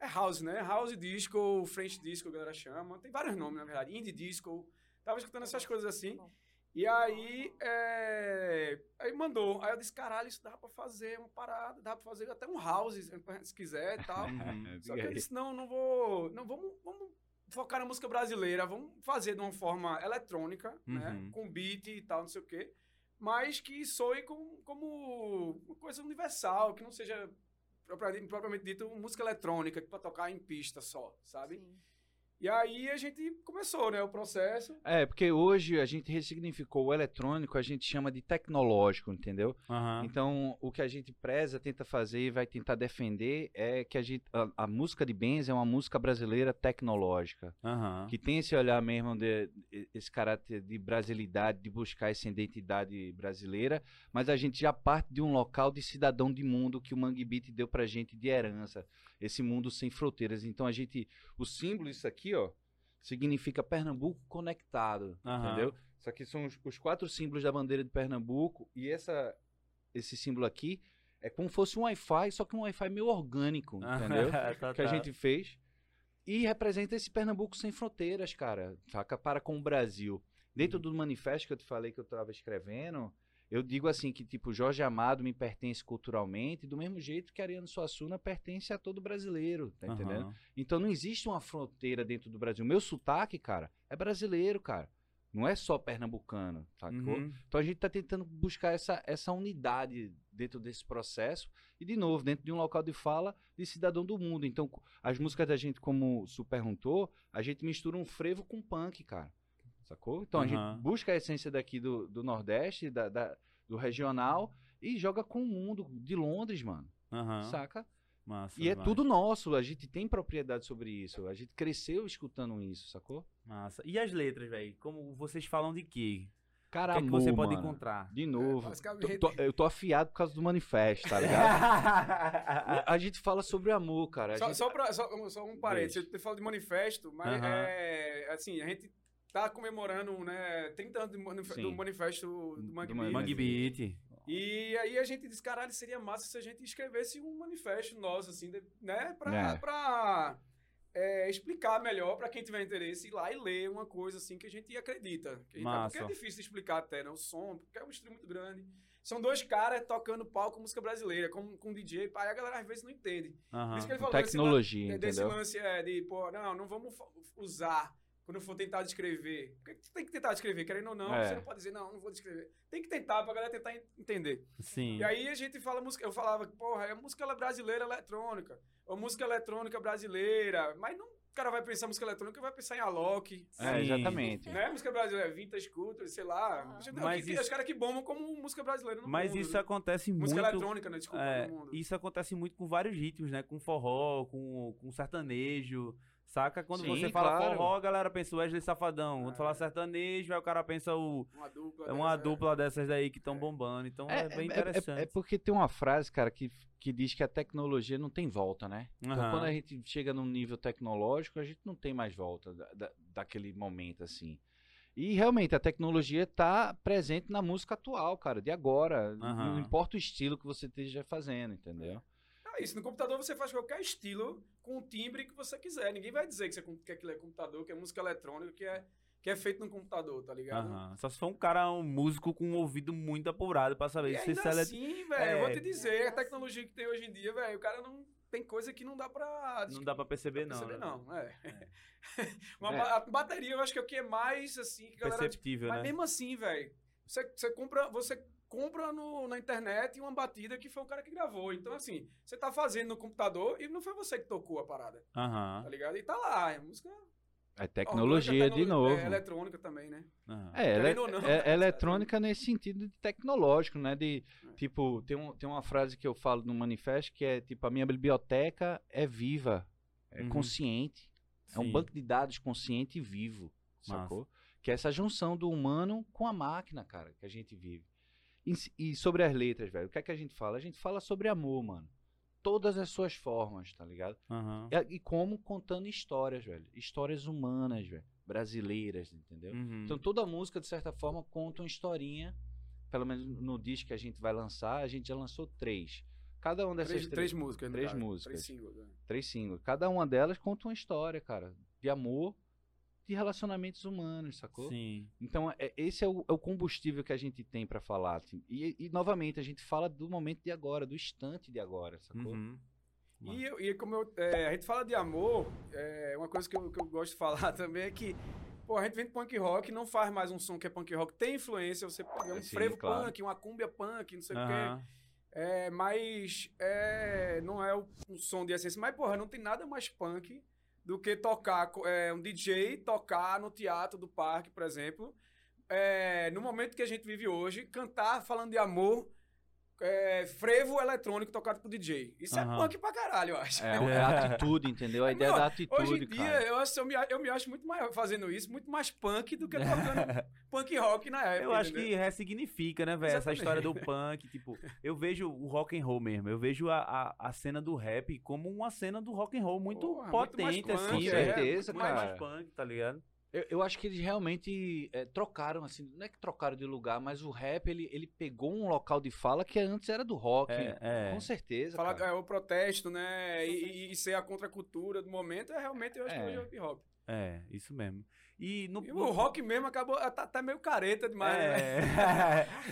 é house, né? House disco, French disco, a galera chama. Tem vários nomes, na verdade. Indie disco. Tava escutando essas coisas assim. Bom. E aí, é, aí mandou. Aí eu disse, caralho, isso dá pra fazer uma parada, dá pra fazer até um house, se quiser e tal. Uhum. Só que eu disse, não, não vou. Não, vamos, vamos focar na música brasileira, vamos fazer de uma forma eletrônica, né? Uhum. Com beat e tal, não sei o quê. Mas que soe como, como uma coisa universal, que não seja propriamente, dito música eletrônica, pra tocar em pista só, sabe? Sim. E aí a gente começou, né, o processo. É, porque hoje a gente ressignificou o eletrônico, a gente chama de tecnológico, entendeu? Aham. Então, o que a gente preza, tenta fazer e vai tentar defender é que a, gente, a, a música de Benz é uma música brasileira tecnológica. Aham. Que tem esse olhar mesmo, de, esse caráter de brasilidade, de buscar essa identidade brasileira, mas a gente já parte de um local de cidadão de mundo que o Mangue Beat deu pra gente de herança, esse mundo sem fronteiras. Então a gente, o símbolo, isso aqui, ó, significa Pernambuco conectado, Aham. entendeu? Isso aqui são os, os quatro símbolos da bandeira de Pernambuco e essa, esse símbolo aqui é como se fosse um Wi-Fi, só que um Wi-Fi meio orgânico, entendeu? Tá, que a tá. gente fez. E representa esse Pernambuco sem fronteiras, cara. Saca? Para com o Brasil. Dentro Uhum. do manifesto que eu te falei que eu tava escrevendo, eu digo assim que, tipo, Jorge Amado me pertence culturalmente, do mesmo jeito que Ariano Suassuna pertence a todo brasileiro, tá entendendo? Aham. Então não existe uma fronteira dentro do Brasil. Meu sotaque, cara, é brasileiro, cara. Não é só pernambucano, sacou? Uhum. Então a gente está tentando buscar essa, essa unidade dentro desse processo e, de novo, dentro de um local de fala de cidadão do mundo. Então, as músicas da gente, como o Su perguntou, a gente mistura um frevo com punk, cara. Sacou? Então a Aham. gente busca a essência daqui do, do Nordeste, da, da- do regional, e joga com o mundo de Londres, mano. Aham. Saca? Massa E é demais. tudo nosso, a gente tem propriedade sobre isso. A gente cresceu escutando isso, sacou? Massa. E as letras, velho? Como vocês falam de quê? O Cara, que é que você pode mano. encontrar? De novo. basicamente. Tô- tô- eu tô afiado por causa do manifesto, tá ligado? a gente fala sobre amor, cara. A Só, gente- só, pra- só- só um parênteses, eu falo de manifesto, mas Aham. é assim, a gente tá comemorando, né, 30 anos do, manif- Sim. do manifesto do Mangue Do Beat. Mangue Beat. E aí a gente disse, caralho, seria massa se a gente escrevesse um manifesto nosso, assim, de- né, pra, É. pra é, explicar melhor pra quem tiver interesse ir lá e ler uma coisa, assim, que a gente acredita. Que gente- porque é difícil explicar até, né, o som, porque é um stream muito grande. São dois caras tocando palco música brasileira, com, com DJ, aí a galera às vezes não entende. Por isso que ele falou desse tecnologia, é, desse entendeu? lance é, de, pô, não, não vamos usar quando for tentar descrever, tem que tentar descrever, querendo ou não, É. você não pode dizer, não, não vou descrever. Tem que tentar pra galera tentar en- entender. Sim. E aí a gente fala música, eu falava, porra, é música brasileira eletrônica, ou música eletrônica brasileira, mas não, o cara vai pensar em música eletrônica, vai pensar em Alok, É, exatamente. né? Música brasileira, Vintage Culture, sei lá. Ah. Mas tem isso- os caras que bombam como música brasileira no Mas mundo, isso né? acontece Música muito. eletrônica, né? Desculpa, É, no mundo. isso acontece muito com vários ritmos, né? Com forró, com, com sertanejo. Saca? Quando Sim, você fala claro. forró, a galera pensa o Wesley Safadão. Quando É. fala sertanejo, aí o cara pensa o. Uma dupla. É uma dessa, dupla dessas daí que estão bombando. Então é, bem interessante. é porque tem uma frase, cara, que, que diz que a tecnologia não tem volta, né? Então, Aham. quando a gente chega num nível tecnológico, a gente não tem mais volta da, da- daquele momento, assim. E realmente, a tecnologia está presente na música atual, cara, de agora. Aham. Não importa o estilo que você esteja fazendo, entendeu? É isso, no computador você faz qualquer estilo com o timbre que você quiser. Ninguém vai dizer que, você, que aquilo é computador, que é música eletrônica, que é, que é feito no computador, tá ligado? Aham. Só se for um cara, um músico com um ouvido muito apurado pra saber E se ainda ele- assim, velho, É. eu vou te dizer, Ainda a tecnologia que tem hoje em dia, velho, o cara não... Tem coisa que não dá pra... não dá pra perceber, não. perceber, né? não. É. Uma É. ba- A bateria eu acho que é o que é mais, assim, que galera... Perceptível, Mas né? mesmo assim, velho, você, você compra, você compra no, na internet uma batida que foi um cara que gravou. Então, assim, você tá fazendo no computador e não foi você que tocou a parada, Aham. tá ligado? E tá lá, é música... É tecnologia orgânica, de novo. É eletrônica também, né? aham. É, ele- não, é- né? é eletrônica nesse sentido de tecnológico, né? De, É. tipo, tem, um, tem uma frase que eu falo no manifesto que é, tipo, a minha biblioteca é viva, é Uhum. consciente. É um Sim. banco de dados consciente e vivo, Massa. sacou? Que é essa junção do humano com a máquina, cara, que a gente vive. E, e sobre as letras, velho, o que é que a gente fala? A gente fala sobre amor, mano. Todas as suas formas, tá ligado? Aham. E, e como contando histórias, velho. Histórias humanas, velho. Brasileiras, entendeu? Uhum. Então toda música, de certa forma, conta uma historinha. Pelo menos no disco que a gente vai lançar, a gente já lançou três. Cada uma dessas Três, três, três músicas, três músicas. Três singles, né? três singles. Cada uma delas conta uma história, cara. De amor, de relacionamentos humanos, sacou? Sim. Então, é- esse é o, é o combustível que a gente tem pra falar. assim. E, e, novamente, a gente fala do momento de agora, do instante de agora, sacou? Uhum. E, eu- e como eu, é, a gente fala de amor, é, uma coisa que eu, que eu gosto de falar também é que pô, a gente vem de punk rock, não faz mais um som que é punk rock, tem influência, você pega um Sim, frevo claro. punk, uma cumbia punk, não sei o quê. É, mas é, não é o- um som de essência. Mas, porra, não tem nada mais punk do que tocar, é, um DJ tocar no teatro do parque, por exemplo. É, no momento que a gente vive hoje, cantar falando de amor, é, frevo eletrônico tocado por DJ. Isso Aham. é punk pra caralho, eu acho. É, é a atitude, entendeu? A ideia Meu, da atitude, Hoje em dia, cara. eu, acho, eu, me, eu me acho muito mais fazendo isso, muito mais punk do que tocando punk rock na época. Eu acho entendeu? que ressignifica, né, velho? Essa história do punk, tipo, eu vejo o rock and roll mesmo. Eu vejo a, a, a cena do rap como uma cena do rock and roll muito Porra, muito mais potente, punk, assim, Com é, certeza, Muito mais cara. punk, tá ligado? Eu, eu acho que eles realmente é, trocaram, assim, não é que trocaram de lugar, mas o rap, ele, ele pegou um local de fala que antes era do rock. É, é. Com certeza, Falar cara. é, o protesto, né? E, e- e ser a contracultura do momento é realmente, eu acho que É. hoje é o hip hop. É, isso mesmo. E no, E o rock mesmo acabou, tá, tá meio careta demais, né?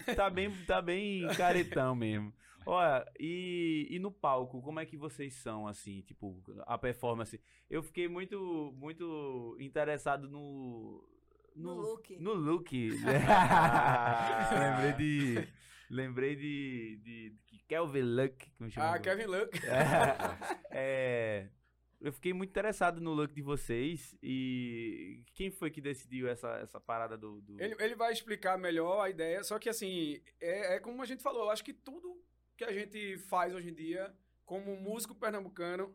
É, tá bem, tá bem caretão mesmo. Olha, e, e no palco, como é que vocês são, assim, tipo, a performance? Eu fiquei muito, muito interessado no... No look. No look. lembrei de... Lembrei de, de, de Kelvin Luck, como chama? Ah, Kevin Luck. É, eu fiquei muito interessado no look de vocês e quem foi que decidiu essa, essa parada do... do... Ele, ele vai explicar melhor a ideia, só que assim, é, é como a gente falou, eu acho que tudo que a gente faz hoje em dia, como músico pernambucano,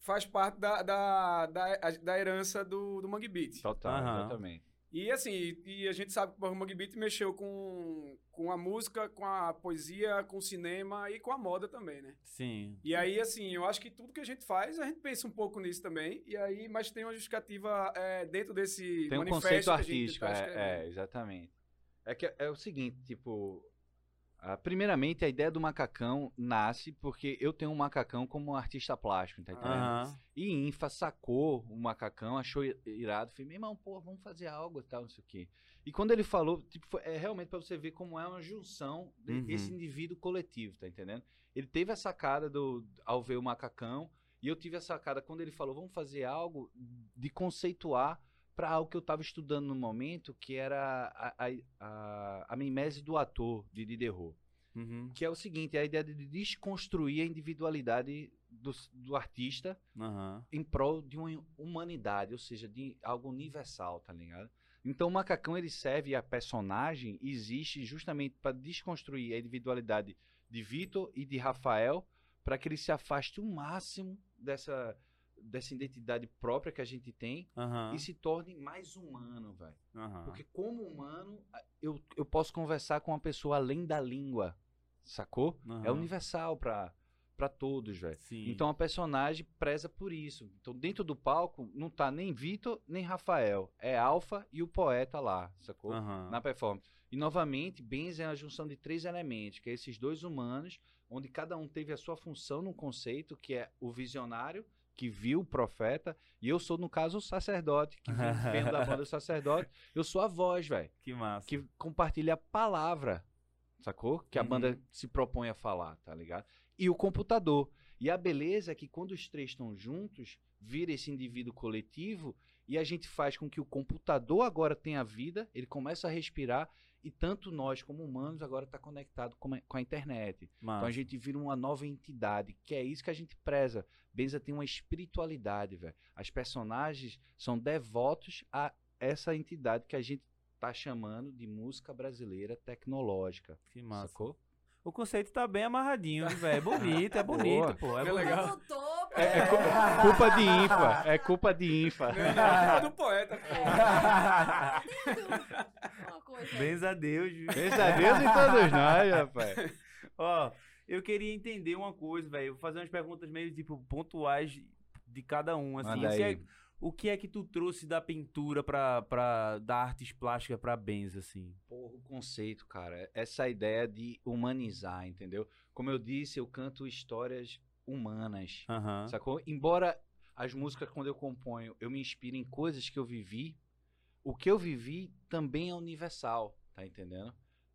faz parte da, da, da, da herança do, do Mangue Beat. Total, exatamente. E assim, e a gente sabe que o Mangue Beat mexeu com, com a música, com a poesia, com o cinema e com a moda também, né? Sim. E aí, assim, eu acho que tudo que a gente faz, a gente pensa um pouco nisso também. E aí, mas tem uma justificativa é, dentro desse Tem um manifesto conceito que a gente artístico, tá é, é, exatamente. É que é o seguinte, tipo, ah, primeiramente a ideia do macacão nasce porque eu tenho um macacão como um artista plástico, tá entendendo? Aham. E Infa sacou o macacão, achou irado, falei, meu irmão, pô, vamos fazer algo e tal, não sei o quê. E quando ele falou, tipo, foi- é realmente pra você ver como é uma junção Uhum. desse indivíduo coletivo, tá entendendo? Ele teve a sacada do, ao ver o macacão, e eu tive a sacada quando ele falou, vamos fazer algo de conceituar para algo que eu estava estudando no momento, que era a, a, a, a mimese do ator de Diderot. Uhum. Que é o seguinte, é a ideia de desconstruir a individualidade do, do artista Aham. em prol de uma humanidade, ou seja, de algo universal, tá ligado? Então o macacão ele serve a personagem existe justamente para desconstruir a individualidade de Vitor e de Rafael para que ele se afaste o máximo dessa dessa identidade própria que a gente tem Aham. e se torne mais humano, velho. Aham. Porque como humano, eu, eu posso conversar com uma pessoa além da língua, sacou? É Aham. universal para para todos, velho. Então a personagem preza por isso. Então dentro do palco não tá nem Vitor nem Rafael, é Alfa e o poeta lá, sacou? Na performance. E novamente, Benz é a junção de três elementos, que é esses dois humanos, onde cada um teve a sua função num conceito, que é o visionário, que viu o profeta, e eu sou, no caso, o sacerdote, que vem, da banda do sacerdote. Eu sou a voz, velho Que massa. que compartilha a palavra, sacou? Que a Uhum. banda se propõe a falar, tá ligado? E o computador. E a beleza é que quando os três estão juntos, vira esse indivíduo coletivo e a gente faz com que o computador agora tenha vida, ele começa a respirar e tanto nós como humanos agora está conectado com a, com a internet. Então a gente vira uma nova entidade, que é isso que a gente preza. Benza tem uma espiritualidade, velho. As personagens são devotos a essa entidade que a gente tá chamando de música brasileira tecnológica. Que massa. Sacou? O conceito tá bem amarradinho, viu, velho. É bonito, é bonito, pô. É É bonito. legal. Pô. É, é cu- culpa de Infa. É culpa de Infa. É do poeta. Uma Benza a Deus, viu? Graças a Deus em todos nós, rapaz. Ó, eu queria entender uma coisa, velho. Vou fazer umas perguntas meio, tipo, pontuais de cada um, assim. O que, é, o que é que tu trouxe da pintura pra, pra da artes plásticas pra Benza, assim? Porra, o conceito, cara. Essa ideia de humanizar, entendeu? Como eu disse, eu canto histórias humanas. Sacou? Embora as músicas, quando eu componho, eu me inspire em coisas que eu vivi, o que eu vivi também é universal, tá entendendo?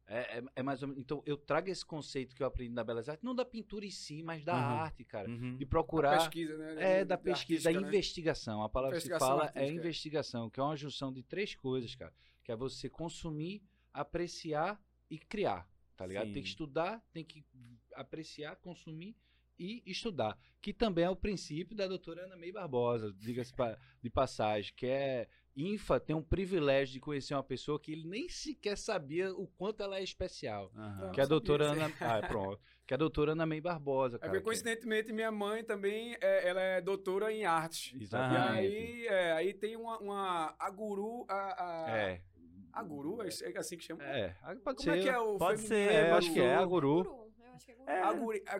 É, é, é mais ou menos. Então, eu trago esse conceito que eu aprendi na Belas Artes, não da pintura em si, mas da Uhum. arte, cara. Uhum. De procurar. Pesquisa, né? É, da pesquisa, da né? investigação. A palavra que fala é artística, é. investigação, que é uma junção de três coisas, cara. Que é você consumir, apreciar e criar, tá ligado? Tem Sim. que estudar, tem que apreciar, consumir e estudar. Que também é o princípio da doutora Ana May Barbosa, diga-se de passagem, que é... Infa tem um privilégio de conhecer uma pessoa que ele nem sequer sabia o quanto ela é especial. Aham. Que é a doutora. Ana... Ah, pronto. Que é a doutora Ana May Barbosa, É cara. porque, que- coincidentemente, minha mãe também é, ela é doutora em arte. E Exatamente. aí, é, aí tem uma, uma a guru, a, a, É. a guru, é assim que chama? É, pode Como ser. é que é o Pode feminino? ser, É, acho que é, a guru. Acho que é guru. É. A guri, a,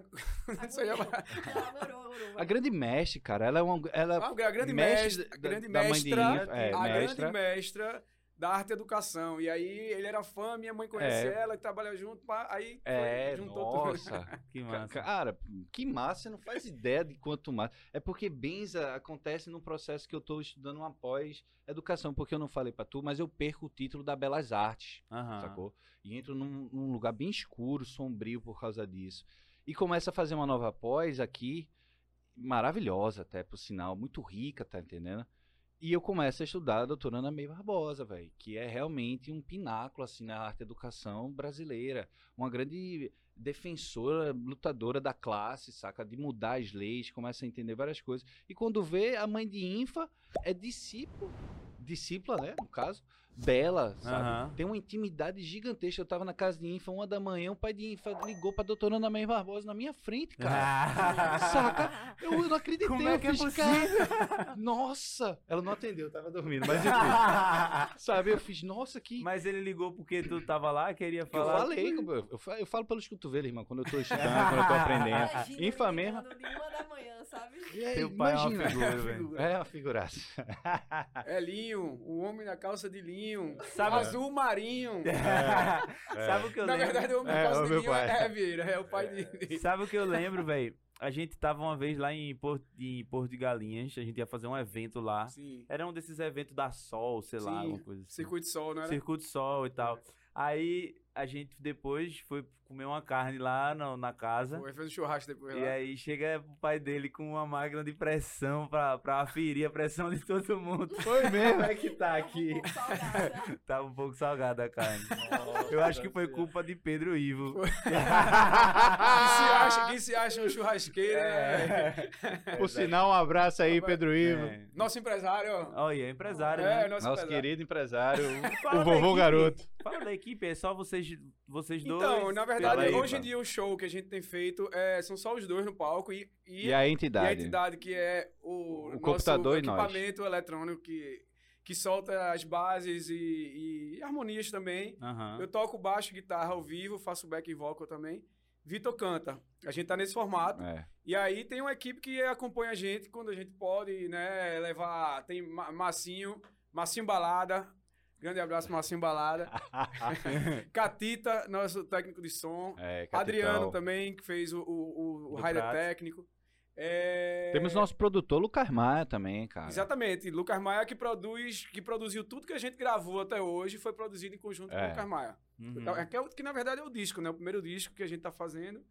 A é. A grande mestre, cara, ela é uma. Ela, a grande mestre mestra, a da- grande da mãe de mestra, Infa, é, a mestra. grande mestra da arte e educação. E aí ele era fã, minha mãe conhece É. ela e trabalha junto, pá, aí foi, É, juntou tudo. nossa. Que Ca- massa. Cara, que massa, você não faz ideia de quanto massa. É porque Benza acontece num processo que eu tô estudando uma pós-educação, porque eu não falei pra tu, mas eu perco o título da Belas Artes, Aham. sacou? E entro num, num lugar bem escuro, sombrio por causa disso. E começo a fazer uma nova pós aqui, maravilhosa até, por sinal, muito rica, tá entendendo? E eu começo a estudar a doutora Ana May Barbosa, velho, que é realmente um pináculo, assim, na arte educação brasileira. Uma grande defensora, lutadora da classe, saca? De mudar as leis, começa a entender várias coisas. E quando vê, a mãe de Infa é discípulo, discípula, né, no caso, dela, sabe? Aham. Tem uma intimidade gigantesca. Eu tava na casa de Infa, uma da manhã, o pai de Infa ligou pra doutora Ana May Barbosa na minha frente, cara. Saca? Eu não acreditei. Como é eu que é fiz, possível? cara, Nossa! Ela não atendeu, tava dormindo, mas enfim. sabe, eu fiz, nossa, que. Mas ele ligou porque tu tava lá, queria que eu falar. falei, eu, eu, fa- eu falo pelos cotovelos, irmão, quando eu tô estudando, quando eu tô aprendendo. Imagina Infa mesmo. uma da manhã, sabe? Aí, Teu pai é uma imagina. figura, velho. É uma figuraça. É linho, o homem na calça de linho, Sabe- azul marinho. Sabe o que eu Na lembro? verdade, o homem É, na o meu pai. é Vieira, é o pai de... Sabe o que eu lembro, velho? A gente tava uma vez lá em Porto, em Porto de Galinhas, a gente ia fazer um evento lá. Sim, Era um desses eventos da Sol, sei lá, Sim, alguma coisa assim. circuito de sol, era? Circuito Sol e tal. Aí a gente depois foi comer uma carne lá na, na casa. Foi, fez um churrasco depois E lá. aí chega o pai dele com uma máquina de pressão pra, pra aferir a pressão de todo mundo. Foi mesmo. Como é que tá Tava um aqui? pouco salgada. Tava um pouco salgada a carne. Eu acho que foi culpa de Pedro Ivo. Quem se acha, quem se acha um churrasqueiro, É. né? Por sinal, um abraço aí, Pedro Ivo. É. Nosso empresário. Olha, é empresário, É, né? nosso, Nosso empresário. querido empresário, o da vovô garoto. Fala da equipe, é só vocês, vocês dois. Então, na verdade, Aí, hoje em dia o show que a gente tem feito é, são só os dois no palco e, e, E a e entidade. a entidade que é o, nosso computador e equipamento eletrônico que, que solta as bases e, e harmonias também. Aham. Eu toco baixo, guitarra ao vivo, faço back vocal também. Vitor canta. A gente tá nesse formato. É. E aí tem uma equipe que acompanha a gente quando a gente pode, né, levar. Tem Ma- Massinho, Massinho Balada. Grande abraço, Massinho Balada. Catita, nosso técnico de som. É. Adriano também, que fez o, o, o, o Do rider Prato. técnico. É... Temos nosso produtor Lucas Maia também, cara. Exatamente, Lucas Maia que produz, que produziu tudo que a gente gravou até hoje, foi produzido em conjunto com É. o Lucas Maia. Uhum. É, que, é o- que na verdade é o disco, né? O primeiro disco que a gente tá fazendo.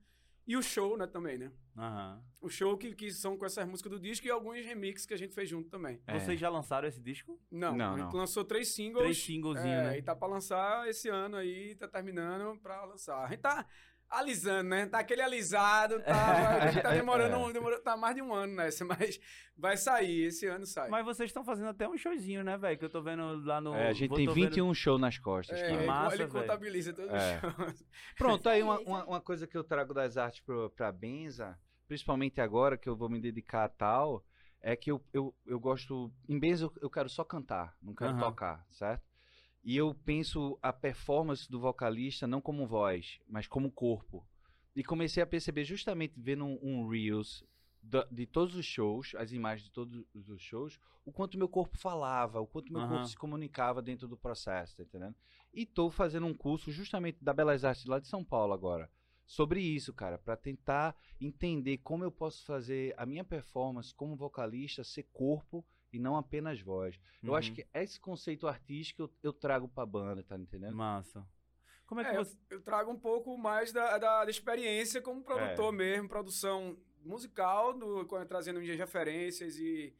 E o show, né, também, né? Aham. O show que, que são com essas músicas do disco e alguns remixes que a gente fez junto também. É. Vocês já lançaram esse disco? Não, Não, a gente não. lançou três singles. Três singlezinhos, é, né? E tá pra lançar esse ano aí, tá terminando pra lançar. A gente tá alisando, né? Tá aquele alisado, tá, a gente tá demorando, É. demorou, tá mais de um ano nessa, mas vai sair, esse ano sai. Mas vocês estão fazendo até um showzinho, né, velho? Que eu tô vendo lá no. É, a gente vou- tem tô vendo- 21 shows nas costas, É, ele- massa, ele velho. contabiliza todos É. os shows. Pronto, aí uma, uma, uma coisa que eu trago das artes pro, pra Benza, principalmente agora que eu vou me dedicar a tal, é que eu, eu, eu gosto. Em Benza eu, eu quero só cantar, não quero Aham. tocar, certo? E eu penso a performance do vocalista não como voz, mas como corpo. E comecei a perceber justamente vendo um, um Reels da- de todos os shows, as imagens de todos os shows, o quanto meu corpo falava, o quanto meu Aham. corpo se comunicava dentro do processo, tá entendendo? E tô fazendo um curso justamente da Belas Artes lá de São Paulo agora. Sobre isso, cara, para tentar entender como eu posso fazer a minha performance como vocalista ser corpo e não apenas voz. Eu acho Uhum. que esse conceito artístico eu, eu trago pra banda, tá entendendo? Massa. Como é que É, eu, você. eu trago um pouco mais da, da, da experiência como produtor mesmo, produção musical, do, trazendo minhas referências e,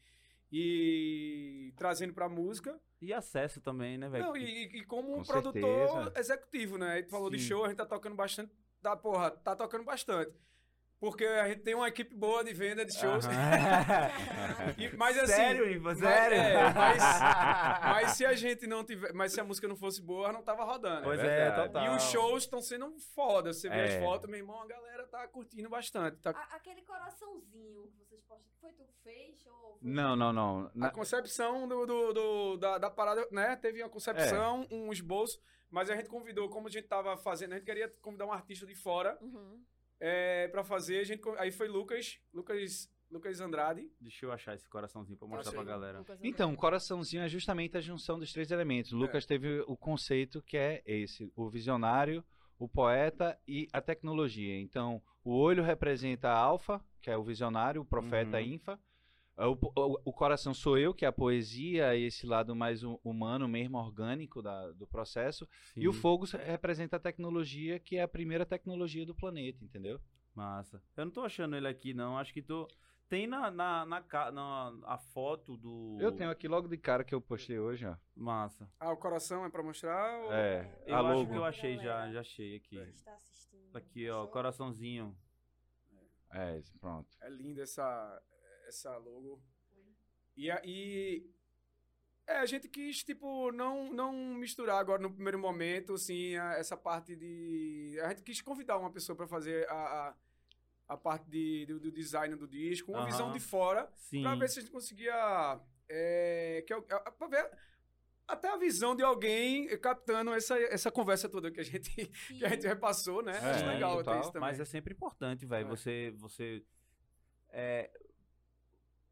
e trazendo pra música. E acesso também, né, velho? Não, e, e como um Com produtor certeza. executivo, né? Ele falou de Sim. show, a gente tá tocando bastante. Tá, porra, tá tocando bastante. Porque a gente tem uma equipe boa de venda de shows. Aham. E- mas assim. Sério, Ivo? mas- Sério? é, mas, mas se a gente não tiver. Mas se a música não fosse boa, não tava rodando. Pois É é, total. E os shows estão sendo foda. Você vê as É. fotos, meu irmão, a galera tá curtindo bastante. Tá... A- aquele coraçãozinho que vocês postam, foi tu que fez? Ou foi Não, não, não. A Na- concepção do, do- do- da, da parada, né? Teve uma concepção, É. um esboço, mas a gente convidou, como a gente tava fazendo, a gente queria convidar um artista de fora Uhum. É, pra fazer. A gente, aí foi Lucas, Lucas, Lucas Andrade. Deixa eu achar esse coraçãozinho pra mostrar Achei. pra galera. Então, o coraçãozinho é justamente a junção dos três elementos. O Lucas teve o conceito que é esse: o visionário, o poeta e a tecnologia. Então, o olho representa a alfa, que é o visionário, o profeta Uhum. infa. O, o- o coração sou eu, que é a poesia, esse lado mais hu- humano, mesmo orgânico da- do processo. E o Sim, fogo se- representa a tecnologia, que é a primeira tecnologia do planeta, entendeu? Massa. Eu não tô achando ele aqui, não. Acho que tô. Tem na, na, na, na- a foto do. Eu tenho aqui logo de cara que eu postei hoje, ó. Massa. Ah, o coração é pra mostrar? ou- É, Eu a acho logo. que eu achei já, já achei aqui. Está assistindo. Aqui, ó, coraçãozinho. É, pronto. É linda essa, essa logo. E aí. É, a gente quis, tipo, não, não misturar agora no primeiro momento, assim, a- essa parte de. A gente quis convidar uma pessoa pra fazer a, a, a parte de, do, do design do disco, uma Aham. visão de fora, pra ver se a gente conseguia. É, que, é- pra ver até a visão de alguém captando essa, essa conversa toda que a gente, Sim. que a gente repassou, né? É, Acho legal ter isso também. Mas é sempre importante, velho. É. Você, você é,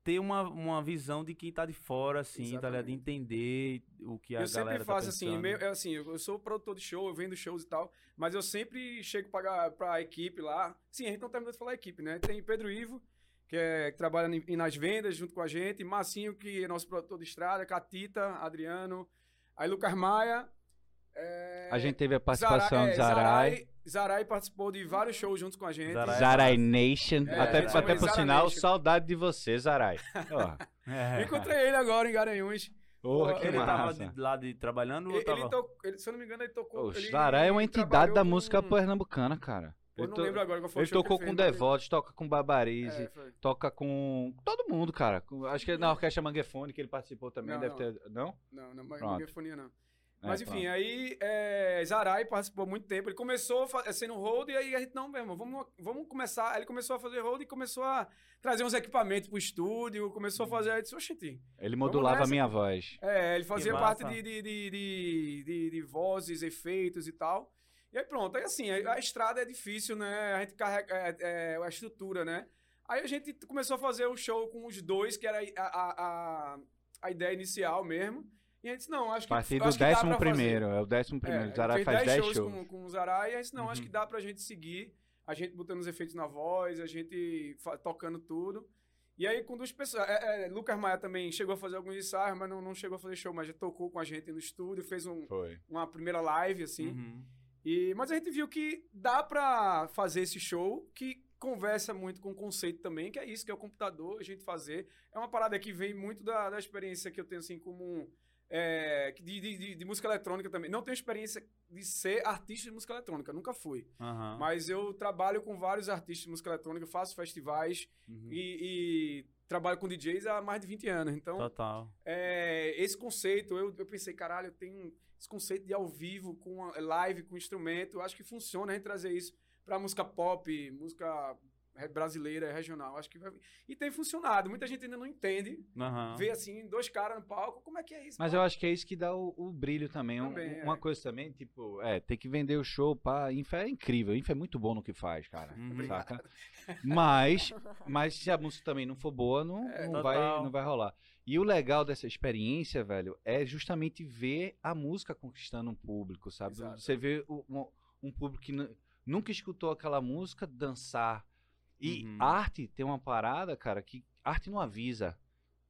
ter uma, uma visão de quem tá de fora, assim, tá ligado? De entender o que a eu sempre galera faço tá assim, meio- é assim, eu sou produtor de show, eu vendo shows e tal, mas eu sempre chego pra, pra equipe lá. Sim, a gente não terminou de falar equipe, né? Tem Pedro Ivo, que, é, que trabalha em- nas vendas junto com a gente, Massinho, que é nosso produtor de estrada, Catita, Adriano, aí Lucas Maia, é, A gente teve a participação Zarai, de é, Zarai. Zarai. Participou de vários shows junto com a gente. Zarai. Zarai Nation. É, até é, até por sinal, Nation. saudade de você, Zarai. Ó, É. Encontrei ele agora em Garanhuns. Porra, que Ele tava massa. de, lá de, trabalhando Ele, tava... ele tocou, ele- se eu não me engano, ele tocou. O Zarai é uma entidade da com- música pernambucana, cara. Eu Ele não to- lembro agora qual foi o Ele show que tocou fez, com Devotos, toca com Barbarize, É, foi. toca com todo mundo, cara. Com- Acho que é na Orquestra Manguefone que ele participou também, Não, deve não. ter. Não? Não, não, mas Pronto. É, Mas enfim, pronto. aí é, Zarai participou muito tempo. Ele começou fa- sendo hold e aí a gente, não, meu irmão, vamos, vamos começar. Aí ele começou a fazer hold e começou a trazer uns equipamentos pro estúdio, começou a fazer. Aí disse, oxente. Ele modulava a minha voz. É, ele fazia parte de, de, de, de, de- de vozes, efeitos e tal. E aí pronto, aí assim, a, a estrada é difícil, né? A gente carrega é, é, a estrutura, né? Aí a gente começou a fazer um show com os dois, que era a, a, a, a ideia inicial mesmo. E a gente disse, não, acho que partir do acho que dá pra décimo fazer. primeiro, é o décimo primeiro. É, Zarai fez faz 10 shows shows. com, com o Zarai, e a gente, não, acho Uhum. que dá pra gente seguir. A gente botando os efeitos na voz, a gente tocando tudo. E aí, com duas pessoas. É, é, Lucas Maia também chegou a fazer alguns ensaios, mas não, não chegou a fazer show, mas já tocou com a gente no estúdio, fez um- Foi. uma primeira live, assim. Uhum. E, mas a gente viu que dá pra fazer esse show, que conversa muito com o conceito também, que é isso, que é o computador, a gente fazer. É uma parada que vem muito da, da experiência que eu tenho, assim, como... é, de, de- de- música eletrônica também. Não tenho experiência de ser artista de música eletrônica, nunca fui. Aham. Mas eu trabalho com vários artistas de música eletrônica, faço festivais Uhum. e, e trabalho com DJs há mais de 20 anos. Então, Total. é, esse conceito, eu, eu pensei, caralho, eu tenho esse conceito de ao vivo, com live, com instrumento, eu acho que funciona a gente trazer isso pra música pop, música brasileira, regional, acho que vai... E tem funcionado, muita gente ainda não entende, Aham. vê assim, dois caras no palco, como é que é isso? Mas eu acho que é isso que dá o, o brilho também. Um- Também, uma é. coisa também, tipo, é, tem que vender o show, pá. Infa é incrível. Infa é muito bom no que faz, cara. Uhum. Saca? Mas, mas se a música também não for boa, não, É, não, vai, não vai rolar. E o legal dessa experiência, velho, é justamente ver a música conquistando um público, sabe? Exato. Você vê o- um, um público que nu- nunca escutou aquela música dançar. E Uhum. arte tem uma parada, cara, que arte não avisa.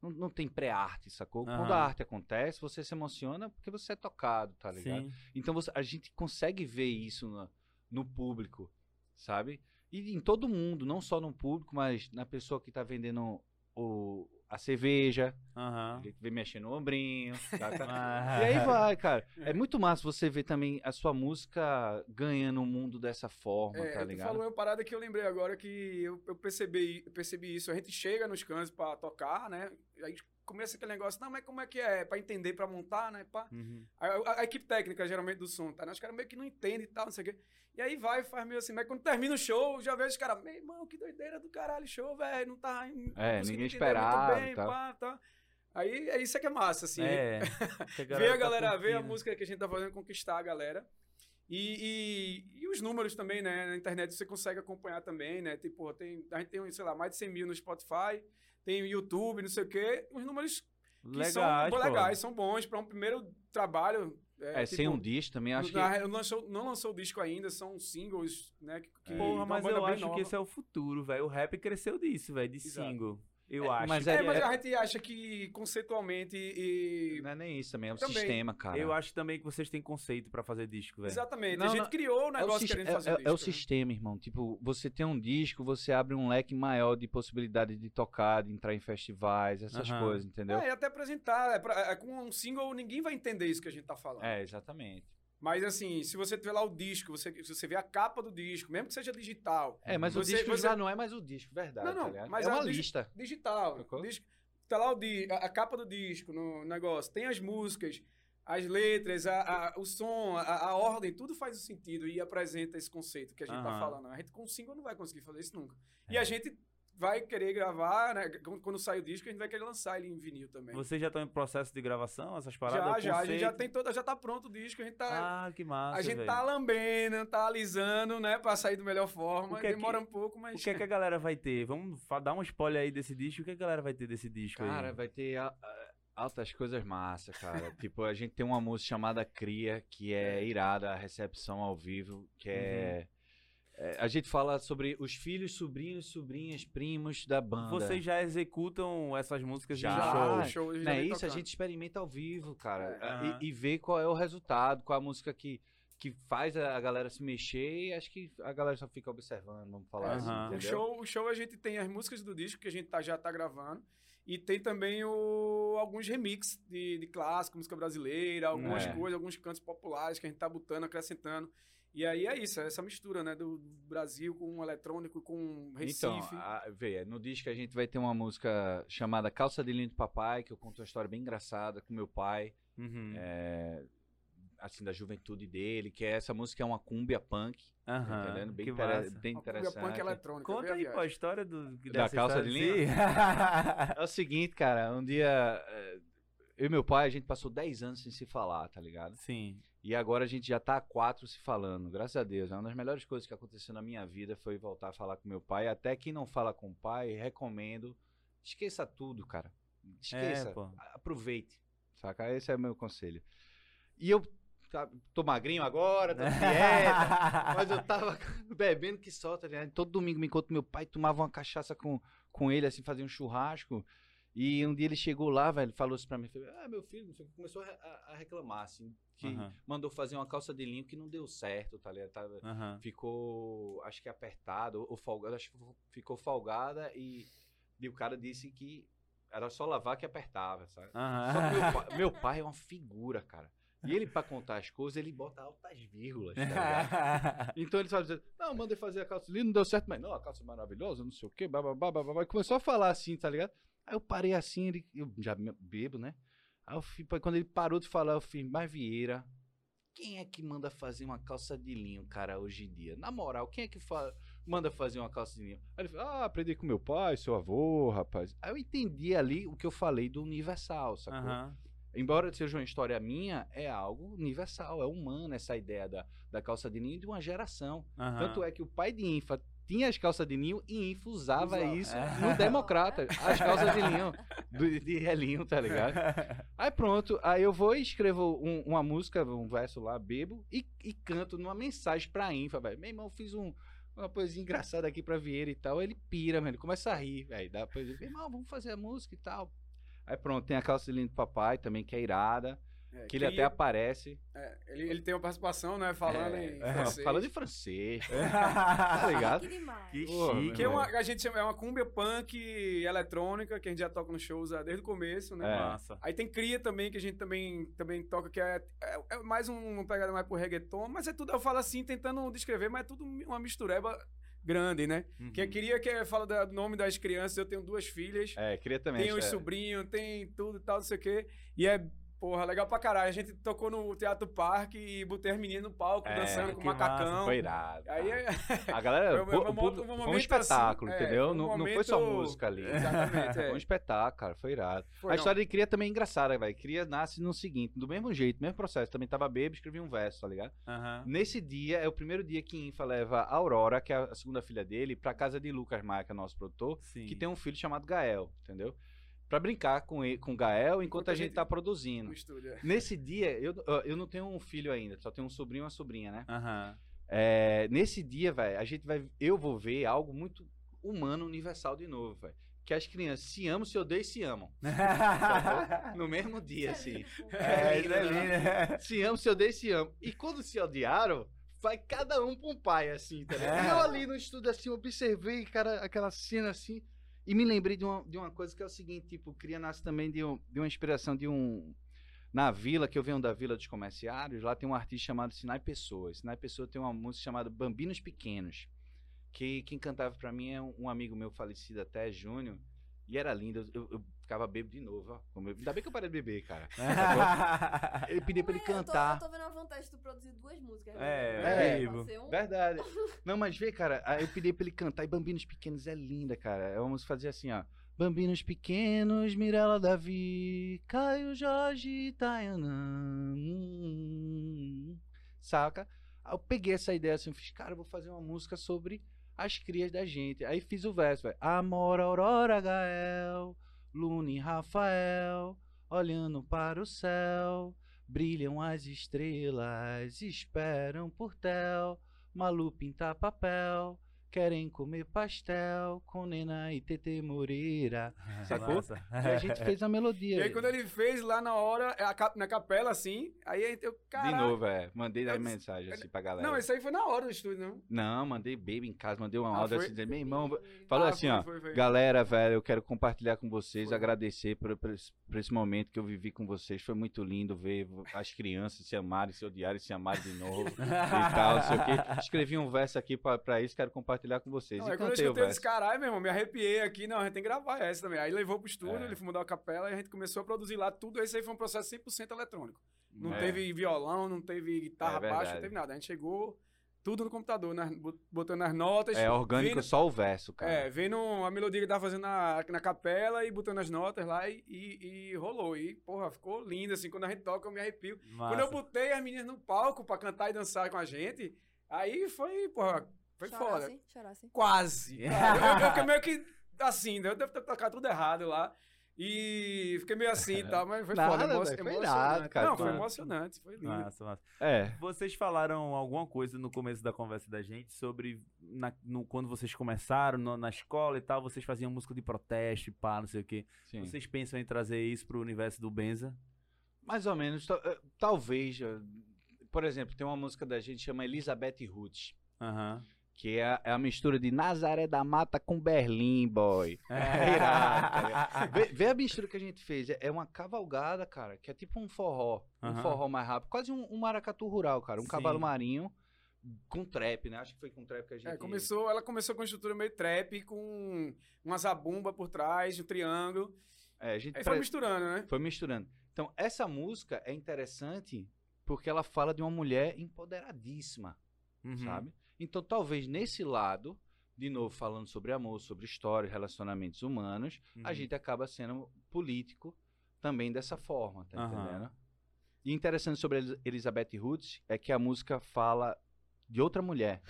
Não, não tem pré-arte, sacou? Quando Aham. a arte acontece, você se emociona porque você é tocado, tá ligado? Sim. Então você- a gente consegue ver isso no, no público, sabe? E em todo mundo, não só no público, mas na pessoa que tá vendendo o, a cerveja, Aham. ele vem mexendo no ombrinho, saca? Ah. E aí vai, cara. É muito massa você ver também a sua música ganhando o mundo dessa forma, É, tá ligado? falou uma parada que eu lembrei agora que eu, eu percebi, eu percebi isso. A gente chega nos cantos pra tocar, né? Aí começa aquele negócio, não, mas como é que é? Pra entender, pra montar, né? Pá. Uhum. A, a- a equipe técnica, geralmente, do som, tá? né? Os caras meio que não entendem e tal, não sei o quê. E aí vai, faz meio assim, mas quando termina o show, já vejo os caras, meu irmão, que doideira do caralho, show, velho, não tá... não É, ninguém esperava muito bem, tal. pá, tá. Aí é isso é que é massa, assim. É. Ver a tá galera, ver a música que a gente tá fazendo conquistar a galera. E, e, e os números também, né? Na internet você consegue acompanhar também, né? Tipo, tem, a gente tem, sei lá, mais de 100 mil no Spotify, tem o YouTube, não sei o quê. Os números que Legais, são pô. legais, são bons para um primeiro trabalho. É, sem um disco também, acho que... na- não, lançou, não lançou o disco ainda, são singles, né? Que, que- Porra, mas eu acho nova. que esse é o futuro, velho. O rap cresceu disso, velho, de Exato. single. Eu É, acho. mas É, é- mas a gente acha que conceitualmente e. Não é nem isso também, é o Também. sistema, cara. Eu acho também que vocês têm conceito pra fazer disco, velho. Exatamente. Não, a gente não. criou o É o, negócio sis- querendo é- fazer é- o disco. é o né? sistema, irmão. Tipo, você tem um disco, você abre um leque maior de possibilidade de tocar, de entrar em festivais, essas Aham. coisas, entendeu? É, e até apresentar. É pra- é, com um single ninguém vai entender isso que a gente tá falando. É, exatamente. Mas assim, se você tiver lá o disco, você, se você vê a capa do disco, mesmo que seja digital. É, mas Você- o disco você- já não é mais o disco, verdade, Não, não, tá mas é uma lista. Digital. Disco, tá lá o di, a, a capa do disco no negócio. Tem as músicas, as letras, a, a- o som, a, a ordem, tudo faz sentido e apresenta esse conceito que a gente tá Aham. falando. A gente com single não vai conseguir fazer isso nunca. É. E a gente vai querer gravar, né? Quando, quando sai o disco, a gente vai querer lançar ele em vinil também. Vocês já estão em processo de gravação, essas paradas? já, O já. A gente já tem toda, já tá pronto o disco, a gente tá. Ah, que massa, A gente velho. tá lambendo, tá alisando, né? Pra sair da melhor forma. Que é que- Demora um pouco, mas. O que é que a galera vai ter? Vamos dar um spoiler aí desse disco. O que a galera vai ter desse disco Cara, aí? vai ter a- a- altas coisas massa, cara. tipo, a gente tem uma música chamada Cria, que é irada, a recepção ao vivo, que é... é, a gente fala sobre os filhos, sobrinhos, sobrinhas, primos da banda. Vocês já executam essas músicas Já. já, show? o show, a gente Não já é isso, a tocando. gente experimenta ao vivo, cara. É. a- Aham. E, e vê qual é o resultado, qual a música que, que faz a a galera se mexer e acho que a galera só fica observando, vamos falar assim, Aham. O show, o show a gente tem as músicas do disco que a gente tá, já tá gravando. E tem também o, alguns remix de, de clássico, música brasileira, algumas É. coisas, alguns cantos populares que a gente tá botando, acrescentando. E aí é isso, é essa mistura, né? Do Brasil com o eletrônico, com Recife. Então, a, vê, no disco a gente vai ter uma música chamada Calça de Linho do Papai, que eu conto uma história bem engraçada com meu pai, Uhum. é, assim, da juventude dele, que é essa música é uma cumbia punk, tá Aham, entendendo? Bem, que inter- bem Uma cumbia interessante. punk eletrônica. Conta aí, pô, a história do, Da dessa calça história. de linho? Sim. É o seguinte, cara, um dia é, eu e meu pai, a gente passou 10 anos sem se falar, tá ligado? Sim. E agora a gente já tá há quatro se falando, graças a Deus. É uma das melhores coisas que aconteceu na minha vida foi voltar a falar com meu pai. Até quem não fala com o pai, recomendo. Esqueça tudo, cara. Esqueça. É. Aproveite. Saca? Esse é o meu conselho. E eu tá, tô magrinho agora, tô dieta, mas eu tava bebendo que só, tá ligado? Todo domingo me encontro meu pai, tomava uma cachaça com, com ele, assim, fazia um churrasco. E um dia ele chegou lá, velho, falou assim pra mim, falou, ah, meu filho, não sei o que", começou a, a- reclamar, assim, que mandou fazer uma calça de linho que não deu certo, tá ligado? Aham. ficou, acho que apertado, ou, folgado, acho que ficou folgada e, e o cara disse que era só lavar que apertava, sabe? Só que meu, meu pai é uma figura, cara. E ele, pra contar as coisas, ele bota altas vírgulas, tá ligado? Então ele sabe dizer, não, mandei fazer a calça ali, não deu certo, mas não, a calça é maravilhosa, não sei o quê, bababá, bababá. E começou a falar assim, tá ligado? Aí eu parei assim, ele, eu já bebo, né? Aí eu quando ele parou de falar, eu fiz, mas Vieira, quem é que manda fazer uma calça de linho, cara, hoje em dia? Na moral, quem é que fa- manda fazer uma calça de linho? Aí ele falou, ah, aprendi com meu pai, seu avô, rapaz. Aí eu entendi ali o que eu falei do universal, sacou? Aham. Embora seja uma história minha, é algo universal, é humano essa ideia da, da calça de ninho de uma geração. Aham. Tanto é que o pai de Infa tinha as calças de ninho e Infa usava isso É. no Democrata. As calças de linho, do- de relinho, tá ligado? Aí pronto, aí eu vou e escrevo um- uma música, um verso lá, bebo, e, e canto numa mensagem pra Infa, velho. Meu irmão, fiz um, uma poesia engraçada aqui pra Vieira e tal. Ele pira, mano, ele começa a rir, velho. Dá pra ele, meu irmão, vamos fazer a música e tal. Aí pronto, tem a calça de linho do papai também, que é irada, É, que ele até aparece. é, ele, ele tem uma participação, né? Falando É, em é, francês. falando em francês. tá ligado? Que demais. Que Pô, chique, Que é uma, a gente chama, é uma cumbia punk eletrônica, que a gente já toca nos shows desde o começo, né? É. Massa. Aí tem Cria também, que a gente também, também toca, que é, é, é mais um, uma pegada mais pro reggaeton, mas é tudo, eu falo assim, tentando descrever, mas é tudo uma mistureba grande, né? Uhum. Que queria que fala do nome das crianças, eu tenho duas filhas, É, queria também. tem os é. sobrinhos, tem tudo e tal, não sei o quê, e é, porra, legal pra caralho. A gente tocou no Teatro Parque e botei as meninas no palco, É, dançando com macacão. massa, Foi irado. Aí A galera, Foi- um momento- um um momento espetáculo, assim, entendeu? um não, não foi só momento- música ali. Exatamente, é. Foi um espetáculo, cara. Foi irado. Foi, a não. história de Cria também é engraçada, velho. Cria nasce no seguinte, do mesmo jeito, mesmo processo. Também tava bêbado, escrevi um verso, tá ligado? Nesse dia, é o primeiro dia que Infa leva a Aurora, que é a segunda filha dele, pra casa de Lucas Maia, que é nosso produtor, Sim. que tem um filho chamado Gael, entendeu? Pra brincar com, ele, com o Gael enquanto, a gente tá produzindo. estúdio. é. Nesse dia, eu, eu não tenho um filho ainda, só tenho um sobrinho e uma sobrinha, né? Aham. É, nesse dia, velho, a gente vai. Eu vou ver algo muito humano, universal de novo, velho. Que as crianças se amam, se odeiam e se amam. No mesmo dia, assim. É, É isso é lindo, lindo. Se amam, se odeiam e se amam. E quando se odiaram, vai cada um pra um pai, assim, tá ligado? É. Eu ali no estúdio, assim, observei, cara, aquela cena assim. E me lembrei de uma, de uma coisa que é o seguinte, tipo, Cria nasce também de, um- de uma inspiração de um. Na vila, que eu venho da Vila dos Comerciários, lá tem um artista chamado Sinai Pessoa. Sinai Pessoa tem uma música chamada Bambinos Pequenos. Que quem cantava pra mim é um, amigo meu falecido até, Júnior. E era lindo, eu- eu ficava bêbado de novo, ó. Eu- Ainda bem que eu parei de beber, cara. Ele pedia pra ele Eu tô- cantar. Eu tô, vendo a vantagem de tu produzir duas músicas. É, né? é, Pode ser um- Verdade. Não, mas vê, cara, aí eu pedi pra ele cantar e Bambinos Pequenos é linda, cara. É uma música fazia assim, ó. Bambinos Pequenos, Mirella Davi, Caio Jorge, Tayanã. hum, Saca? Aí eu peguei essa ideia assim, eu fiz, cara, eu vou fazer uma música sobre as crias da gente. Aí fiz o verso, velho. Amor, Aurora, Gael, Luna e Rafael, olhando para o céu. Brilham as estrelas, esperam por tel. Malu pinta papel, querem comer pastel com Nena e Tete Moreira. Sacou? E a gente fez a melodia. E aí quando ele fez lá na hora, é na capela, assim, aí a gente, eu, De caralho. novo, é. Mandei a Eu- mensagem assim pra galera. Não, isso aí foi na hora do estúdio, não? Não, mandei baby em casa, mandei uma Ah, áudio assim, meu irmão, falou Ah, assim, foi, ó, foi, foi. galera, velho, eu quero compartilhar com vocês, Foi. agradecer por, por, esse, por esse momento que eu vivi com vocês, foi muito lindo ver as crianças se amarem, se odiarem, se amarem de novo e tal, não sei o quê. Escrevi um verso aqui pra, pra isso, quero compartilhar com vocês. Não, e aí quando eu escutei, disse, caralho, meu irmão, me arrepiei aqui. Não, a gente tem que gravar essa também. Aí levou pro estúdio, É. ele foi mudar a capela e a gente começou a produzir lá tudo. Esse aí foi um processo 100% eletrônico. Não É. teve violão, não teve guitarra É baixa, não teve nada. A gente chegou tudo no computador, nas- bot- botando as notas. É orgânico vendo- só o verso, cara. É, vendo a melodia que tava fazendo na, na capela e botando as notas lá e, e, e rolou. E, porra, ficou lindo, assim. Quando a gente toca, eu me arrepio. Quando eu Massa. botei as meninas no palco pra cantar e dançar com a gente, aí foi, porra, foi foda. Chorasse, chorasse. Quase. cara. Eu, eu fiquei meio que assim, né? eu devo ter tocado tudo errado lá. E fiquei meio assim e tal, mas foi Nada, foda. emo- foi emocionante. irado, cara. Não, foi Mano. emocionante, foi lindo. Massa, massa. É. Vocês falaram alguma coisa no começo da conversa da gente sobre na- no- quando vocês começaram no- na escola e tal, vocês faziam música de protesto e pá, não sei o quê. Sim. Vocês pensam em trazer isso pro universo do Benza? Mais ou menos. eh, Talvez. eh, Por exemplo, tem uma música da gente que chama Elizabeth Roots. Aham. Que é a, é a mistura de Nazaré da Mata com Berlim, boy. É irado, tá? Vê, vê a mistura que a gente fez. É- É uma cavalgada, cara, que é tipo um forró. Um forró mais rápido. Quase um, um maracatu rural, cara. Um Sim. cavalo marinho com trap, né? Acho que foi com trap que a gente... É, começou, ela começou com uma estrutura meio trap, com uma zabumba por trás, um triângulo. É, a gente Aí foi misturando, né? foi misturando. Então, essa música é interessante porque ela fala de uma mulher empoderadíssima. Uhum. sabe? Então, talvez nesse lado, de novo, falando sobre amor, sobre história, relacionamentos humanos, a Uhum. gente acaba sendo político também dessa forma, tá Aham. entendendo? E interessante sobre Elizabeth Roots é que a música fala de outra mulher.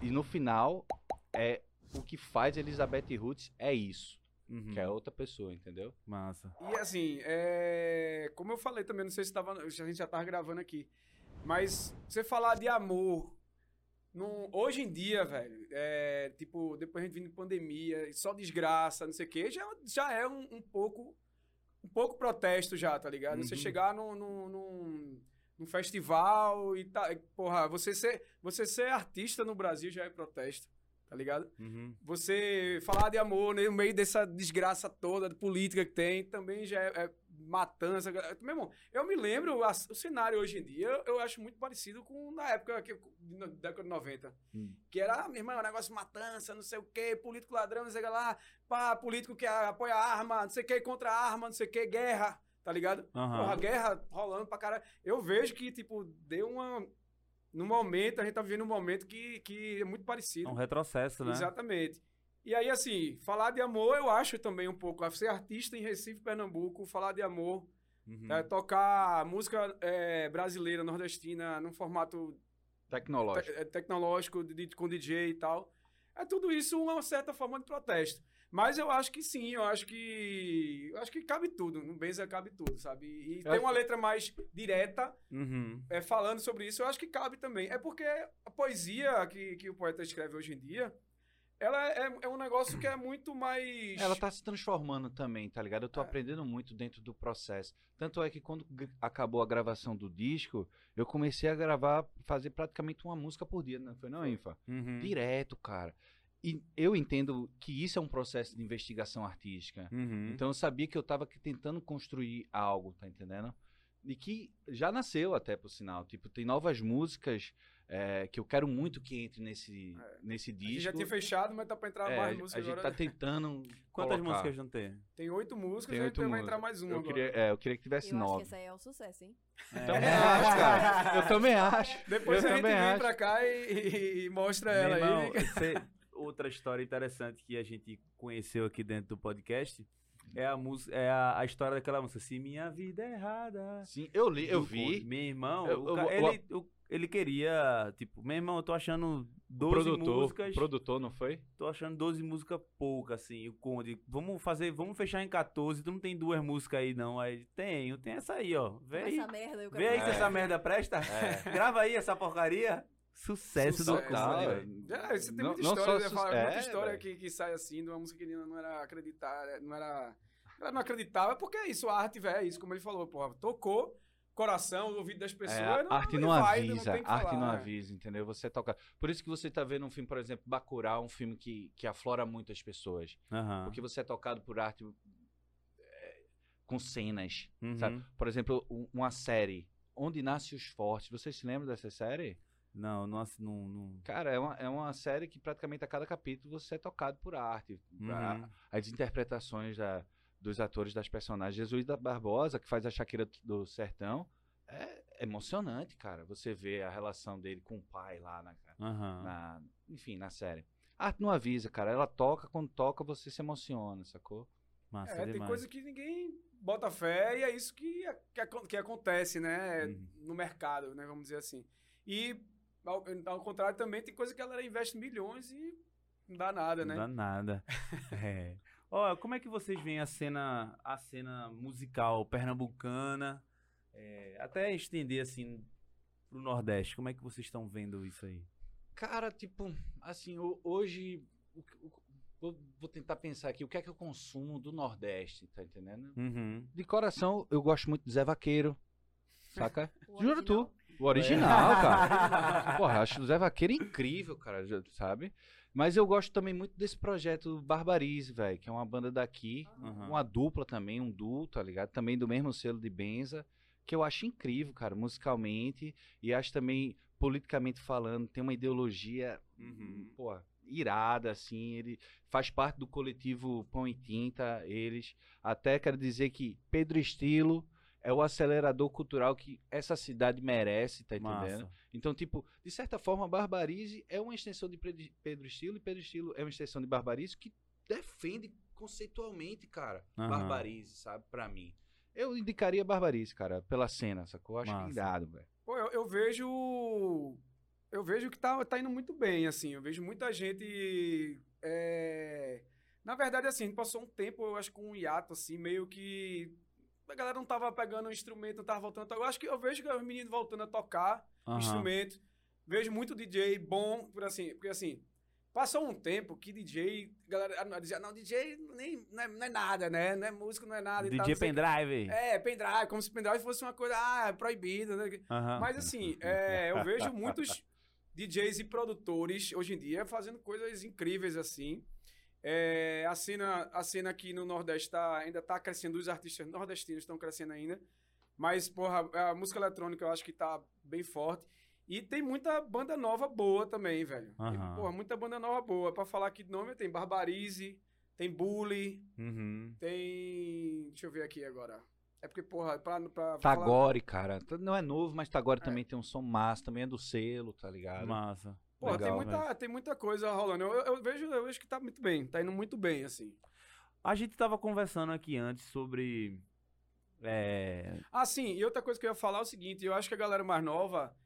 E no final, é o que faz Elizabeth Roots é isso, Uhum. que é outra pessoa, entendeu? Massa. E assim, é... como eu falei também, não sei se, tava... se a gente já tava gravando aqui, mas você falar de amor, num- hoje em dia, velho, é... tipo, depois a gente vindo de pandemia, só desgraça, não sei o quê, já, já é um, um pouco um pouco protesto já, tá ligado? Você Uhum. chegar num, num, num, num festival e tá, porra, você ser, você ser artista no Brasil já é protesto, tá ligado? Uhum. Você falar de amor no meio dessa desgraça toda de política que tem, também já é, é matança. Meu irmão, eu me lembro, a- o cenário hoje em dia, eu, eu acho muito parecido com na época, que, na década de 90. Hum. Que era, meu irmão, um negócio de matança, não sei o quê, político ladrão, não sei o que lá, pá, político que apoia a arma, não sei o que, contra a arma, não sei o que, guerra, tá ligado? Aham. Porra, guerra rolando pra caralho. Eu vejo que, tipo, deu uma. No momento, a gente tá vivendo um momento que, que é muito parecido. É um retrocesso, né? Exatamente. E aí, assim, falar de amor, eu acho também um pouco. Ser artista em Recife, Pernambuco, falar de amor, Uhum. é, tocar música é, brasileira, nordestina, num formato Tecnológico. te- é, tecnológico, de- de- com DJ e tal. É tudo isso uma certa forma de protesto. Mas eu acho que sim, eu acho que. Eu acho que cabe tudo. No Benza cabe tudo, sabe? E, Eu tem acho- uma letra mais direta Uhum. é, falando sobre isso, eu acho que cabe também. É porque a poesia que, que o poeta escreve hoje em dia, ela é, é um negócio que é muito mais. Ela tá se transformando também, tá ligado? Eu tô É. aprendendo muito dentro do processo. Tanto é que quando acabou a gravação do disco, eu comecei a gravar, fazer praticamente uma música por dia, não foi não, Infa? Uhum. Direto, cara. E eu entendo que isso é um processo de investigação artística. Uhum. Então eu sabia que eu tava aqui tentando construir algo, tá entendendo? E que já nasceu até, por sinal. Tipo, tem novas músicas é, que eu quero muito que entre nesse, nesse A gente disco. já tinha fechado, mas tá pra entrar É, mais a músicas gente agora. tá tentando Quantas colocar. músicas não tem? Tem oito músicas Tem e oito vai músicas. entrar mais uma Eu agora. queria, é, eu queria que tivesse Eu acho que nove. esse aí é um sucesso, hein? Também acho, cara. Eu também acho. Depois Eu a gente vem acho. pra cá e, e mostra Meu ela irmão, aí. cê- outra história interessante que a gente conheceu aqui dentro do podcast é a música, é a, a história daquela música. Se minha vida é errada. Sim, eu li, eu vi. Meu irmão, Eu- eu- o- ele, o- ele queria, tipo, meu irmão, eu tô achando 12 produtor, músicas. produtor, não foi? Tô achando 12 músicas pouca, assim. O Conde, vamos fazer, vamos fechar em 14. Tu não tem duas músicas aí, não. Aí, tenho, tem essa aí, ó. Vê aí. Essa merda, eu Vê aí se É. essa merda presta. É. Grava aí essa porcaria. Sucesso do Sucesso, Total, cara. velho. É, você tem Não- muita não história, só né? su- Fala, é, muita história que, que sai assim de uma música que não não era acreditar, não era. Ela não acreditava, porque é isso, a arte, velho, é isso, como ele falou, porra, tocou coração, o ouvido das pessoas. É, a não, arte não vai, avisa, a arte falar, não é. avisa, entendeu? Você toca. Por isso que você tá vendo um filme, por exemplo, Bacurau, um filme que, que aflora muito as pessoas. Aham. Porque você é tocado por arte é, com cenas, Uhum. sabe? Por exemplo, um- uma série, Onde Nasce os Fortes. Vocês se lembram dessa série? Não, nossa, não, não. Cara, é uma, é uma série que praticamente a cada capítulo você é tocado por arte. A- Uhum. as interpretações da- dos atores, das personagens. Jesus da Barbosa, que faz a Shakira do Sertão, é emocionante, cara. Você vê a relação dele com o pai lá na, Aham. na- enfim, na série. A arte não avisa, cara. Ela toca, quando toca, você se emociona, sacou? Massa É, tem demais. coisa que ninguém bota fé e é isso que, que, que acontece, né? Uhum. No mercado, né? Vamos dizer assim. E, ao, ao contrário, também tem coisa que a galera investe milhões e não dá nada, né? Não dá nada. é. Ó, como é que vocês veem a cena, a cena musical pernambucana? É, até estender assim pro Nordeste. Como é que vocês estão vendo isso aí? Cara, tipo, assim, ho- hoje. o o- vou, tentar pensar aqui, o que é que eu consumo do Nordeste, tá entendendo? Uhum. De coração, eu gosto muito de Zé Vaqueiro, saca? Juro original. tu. O original, cara. Porra, acho o Zé Vaqueiro incrível, cara, sabe? Mas eu gosto também muito desse projeto Barbarize, velho, que é uma banda daqui, Aham. uma dupla também, um duo, tá ligado? Também do mesmo selo de Benza, que eu acho incrível, cara, musicalmente, e acho também, politicamente falando, tem uma ideologia, Uhum. pô, irada, assim, ele faz parte do coletivo Pão e Tinta, eles, até quero dizer que Pedro Estilo é o acelerador cultural que essa cidade merece, tá entendendo? Massa. Então, tipo, de certa forma, Barbarize é uma extensão de Pedro Estilo e Pedro Estilo é uma extensão de Barbarize que defende conceitualmente, cara, Aham. Barbarize, sabe, pra mim. Eu indicaria Barbarize, cara, pela cena, sacou? Acho Massa. irado, velho. Pô, eu, eu vejo. Eu vejo que tá, tá indo muito bem, assim. Eu vejo muita gente. é, Na verdade, assim, a gente passou um tempo, eu acho, com um hiato, assim, meio que. A galera não tava pegando o instrumento, não tava voltando a tocar. Eu acho que eu vejo que os meninos voltando a tocar Aham. instrumento. Vejo muito DJ bom, por assim, porque assim. Passou um tempo que DJ, galera dizia, não, DJ nem, não, é, não é nada, né? Não é música, não é nada. tal, DJ quê. Pendrive. É, pendrive, como se pendrive fosse uma coisa, ah, é proibido, né? Aham. Mas assim, é, eu vejo muitos DJs e produtores hoje em dia fazendo coisas incríveis assim. É, a, cena, a cena aqui no Nordeste tá, ainda tá crescendo, os artistas nordestinos estão crescendo ainda. Mas, porra, a música eletrônica eu acho que tá bem forte. E tem muita banda nova boa também, velho. Tem, Aham. porra, muita banda nova boa. Pra falar aqui de nome, tem Barbarize, tem Bully, Uhum. tem. Deixa eu ver aqui agora. É porque, porra, pra. pra falar- Tagore, cara, t- não é novo, mas Tagore É. também tem um som massa, também é do selo, tá ligado? Massa. Pô, tem, Legal, muita, tem muita coisa rolando. Eu, eu vejo, eu vejo que tá muito bem, tá indo muito bem, assim. A gente tava conversando aqui antes sobre. É. Ah, sim, e outra coisa que eu ia falar é o seguinte: eu acho que a galera mais nova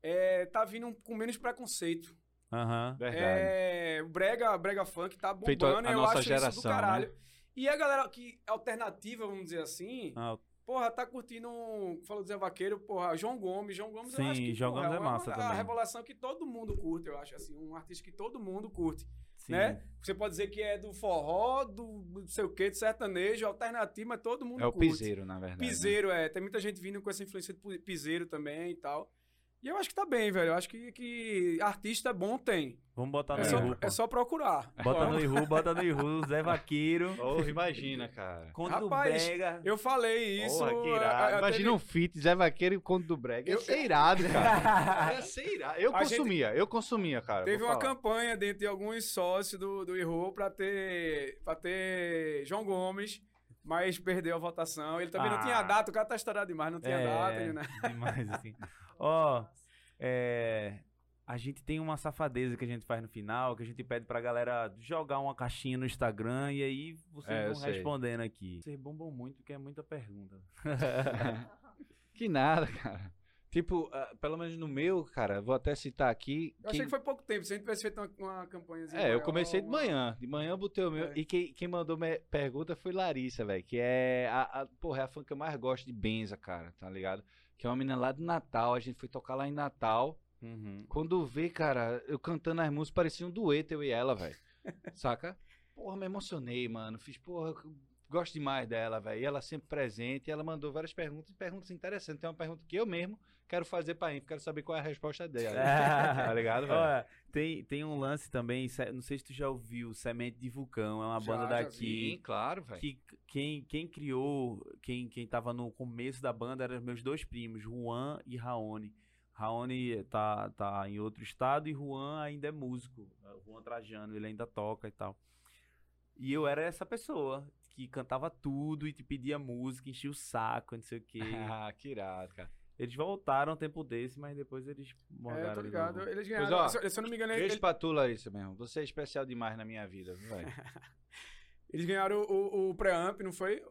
é, tá vindo com menos preconceito. Aham. Verdade. É, o Brega, Brega Funk tá bombando, Feito a- a eu nossa acho isso do geração, né? caralho. E a galera que alternativa, vamos dizer assim, Ah, porra, tá curtindo, um- falou do Zé Vaqueiro, porra, João Gomes, João Gomes eu Sim, acho que João porra, Gomes é uma- massa a também. revelação que todo mundo curte, eu acho, assim, um artista que todo mundo curte. sim. né? Você pode dizer que é do forró, do não sei o quê, do sertanejo, alternativo, mas todo mundo É o curte. piseiro, na verdade. né? Piseiro, é. Tem muita gente vindo com essa influência de piseiro também e tal. E eu acho que tá bem, velho. Eu acho que, que artista bom tem. Vamos botar no É, Ihu. é só procurar. Bota no Ihu, bota no Ihu, Zé Vaqueiro. Oh, imagina, cara. Conto Rapaz, do Brega. Eu falei isso. Porra, que a- irado. a- Imagina teve- um feat, Zé Vaqueiro e o Conto do Brega. Ia Eu- ser irado, cara. Ia ser irado. Eu A gente- consumia, eu consumia, cara. Teve uma falar. campanha dentro de alguns sócios do, do Erro pra ter, pra ter João Gomes, mas perdeu a votação. Ele também Ah. não tinha data, o cara tá estourado demais, não tinha É, data. Ele, né? Demais, assim. Ó, é, a gente tem uma safadeza que a gente faz no final, que a gente pede pra galera jogar uma caixinha no Instagram e aí vocês É, eu vão sei. respondendo aqui. Vocês bombam muito, que é muita pergunta. Que nada, cara. Tipo, ah, pelo menos no meu, cara, vou até citar aqui. Eu achei que foi pouco tempo. Se a gente tivesse feito uma, uma campanhazinha. É, eu maior, comecei de manhã. De manhã eu botei o meu. É. E quem, quem mandou me- pergunta foi Larissa, velho. Que é a, a. Porra, é a fã que eu mais gosto de Benza, cara, tá ligado? Que é uma menina lá de Natal. A gente foi tocar lá em Natal. Uhum. Quando vê, cara, eu cantando as músicas, parecia um dueto, eu e ela, velho. Saca? Porra, me emocionei, mano. Fiz, porra, gosto demais dela, velho. E ela sempre presente. E ela mandou várias perguntas, perguntas interessantes. Tem uma pergunta que eu mesmo quero fazer pra Inf, quero saber qual é a resposta dela. tá ligado, velho? Tem, tem um lance também, não sei se tu já ouviu, Semente de Vulcão, é uma Já, banda já daqui. Sim, claro, velho. Que quem, quem criou, quem, quem tava no começo da banda eram meus dois primos, Juan e Raoni. Raoni tá, tá em outro estado e Juan ainda é músico. Juan Trajano, ele ainda toca e tal. E eu era essa pessoa que cantava tudo e te pedia música, enchia o saco, não sei o quê. ah, que irado, cara. Eles voltaram um tempo desse, mas depois eles É, morgaram tô ligado. Eles Pois, ganharam. ó, se, se eu não me engano, Beijo eles, pra tu, Larissa, mesmo. Você é especial demais na minha vida, velho. eles ganharam o, o pré-amp, não foi?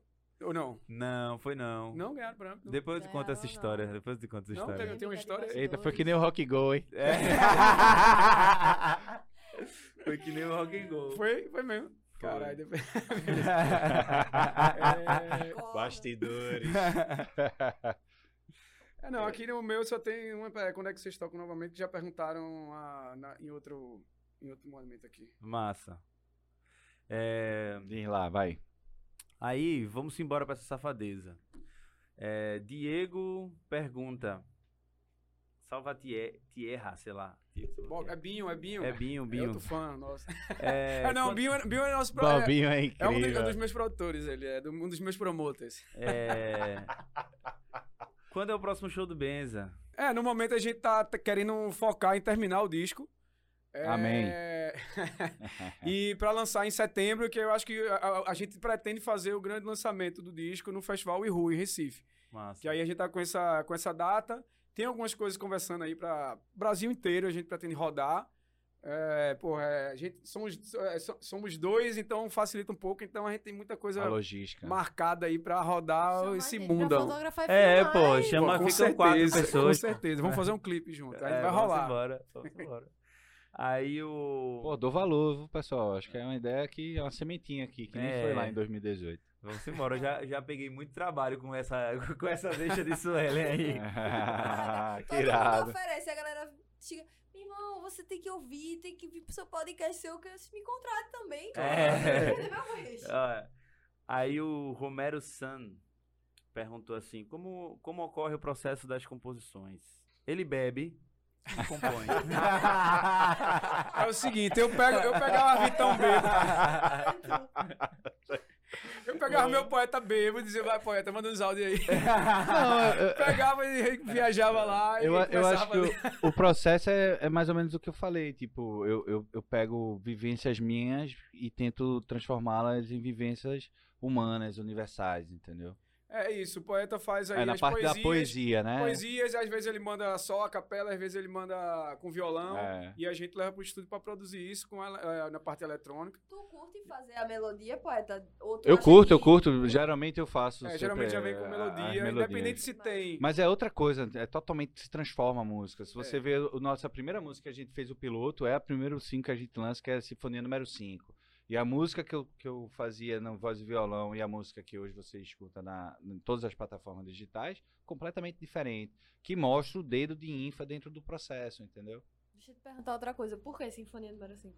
Ou não? Não, foi não. Não ganharam pré-amp. não. Depois eu te conto essa Não, não. história. Depois eu te conto essa Não, história. tem uma história- Eita, foi que nem o Rock Go, hein? É. foi que nem o Rock and Go. Foi, foi mesmo. Caralho, depois. É, Bastidores. É, não, aqui no meu só tem uma. é, Quando é que vocês tocam novamente? Que já perguntaram a- na- em, outro, em outro momento aqui. Massa. É, Diz lá, vai. aí, vamos embora pra essa safadeza. É, Diego pergunta. Salva tie- Tierra, sei lá. Bom, é Binho, é Binho. É Binho, É Binho. outro fã, nossa. É, É, não, quando- Binho, é- Binho é nosso pro- é, Bobinho é é um, dos, incrível. é um dos meus produtores, ele é do- um dos meus promoters. é, Quando é o próximo show do Benza? É, no momento a gente tá, querendo focar em terminar o disco. É, Amém. e pra lançar em setembro, que eu acho que a, a- a gente pretende fazer o grande lançamento do disco no Festival Iru, em Recife. Massa. Que aí a gente tá com essa, com essa data. Tem algumas coisas conversando aí para Brasil inteiro, a gente pretende rodar. É, porra, é, a gente somos, é, so- somos dois, então facilita um pouco. Então a gente tem muita coisa marcada aí pra rodar Chama esse e É, filmar, pô, chama, Pô, com ficam quatro certeza, pessoas. Com certeza, vamos fazer um clipe junto. Aí É, vai vamos rolar. embora, vamos embora. Aí o. Pô, dou valor, pessoal. Acho que é uma ideia que é uma sementinha aqui, que nem É. foi lá em 2018. Vamos embora. Eu já, já peguei muito trabalho com essa, com essa deixa de Suelen aí. que Todo mundo irado. oferece, a galera chega, meu irmão, você tem que ouvir, tem que vir pro seu podcast seu, que se me contrate também. É. Aí o Romero San perguntou assim: como, como ocorre o processo das composições? Ele bebe e compõe. É o seguinte, eu, pego, eu pegava Vitão bêbado, eu pegava meu poeta bêbado e dizia, vai poeta, manda uns áudios aí. Não, eu- Pegava e viajava lá e Eu, eu acho que o, o processo é, é mais ou menos o que eu falei. Tipo, eu, eu, eu pego vivências minhas e tento transformá-las em vivências humanas, universais, entendeu? É isso, o poeta faz aí É na as parte poesias, da poesia, né? poesias, às vezes ele manda só a capela, às vezes ele manda com violão. É. E a gente leva pro estúdio pra produzir isso com ela, é, na parte eletrônica. Tu curte fazer a melodia, poeta? Eu curto, eu que- curto. Geralmente eu faço. É, geralmente já vem com é, melodia, independente se tem. Mas é outra coisa, é totalmente se transforma a música. Se você É. vê a nossa primeira música que a gente fez o piloto, é a primeira 5 que a gente lança, que é a Sinfonia número 5. E a música que eu, que eu fazia no voz e violão e a música que hoje você escuta na, em todas as plataformas digitais, completamente diferente. Que mostra o dedo de Infa dentro do processo, entendeu? Deixa eu te perguntar outra coisa. Por que Sinfonia número 5?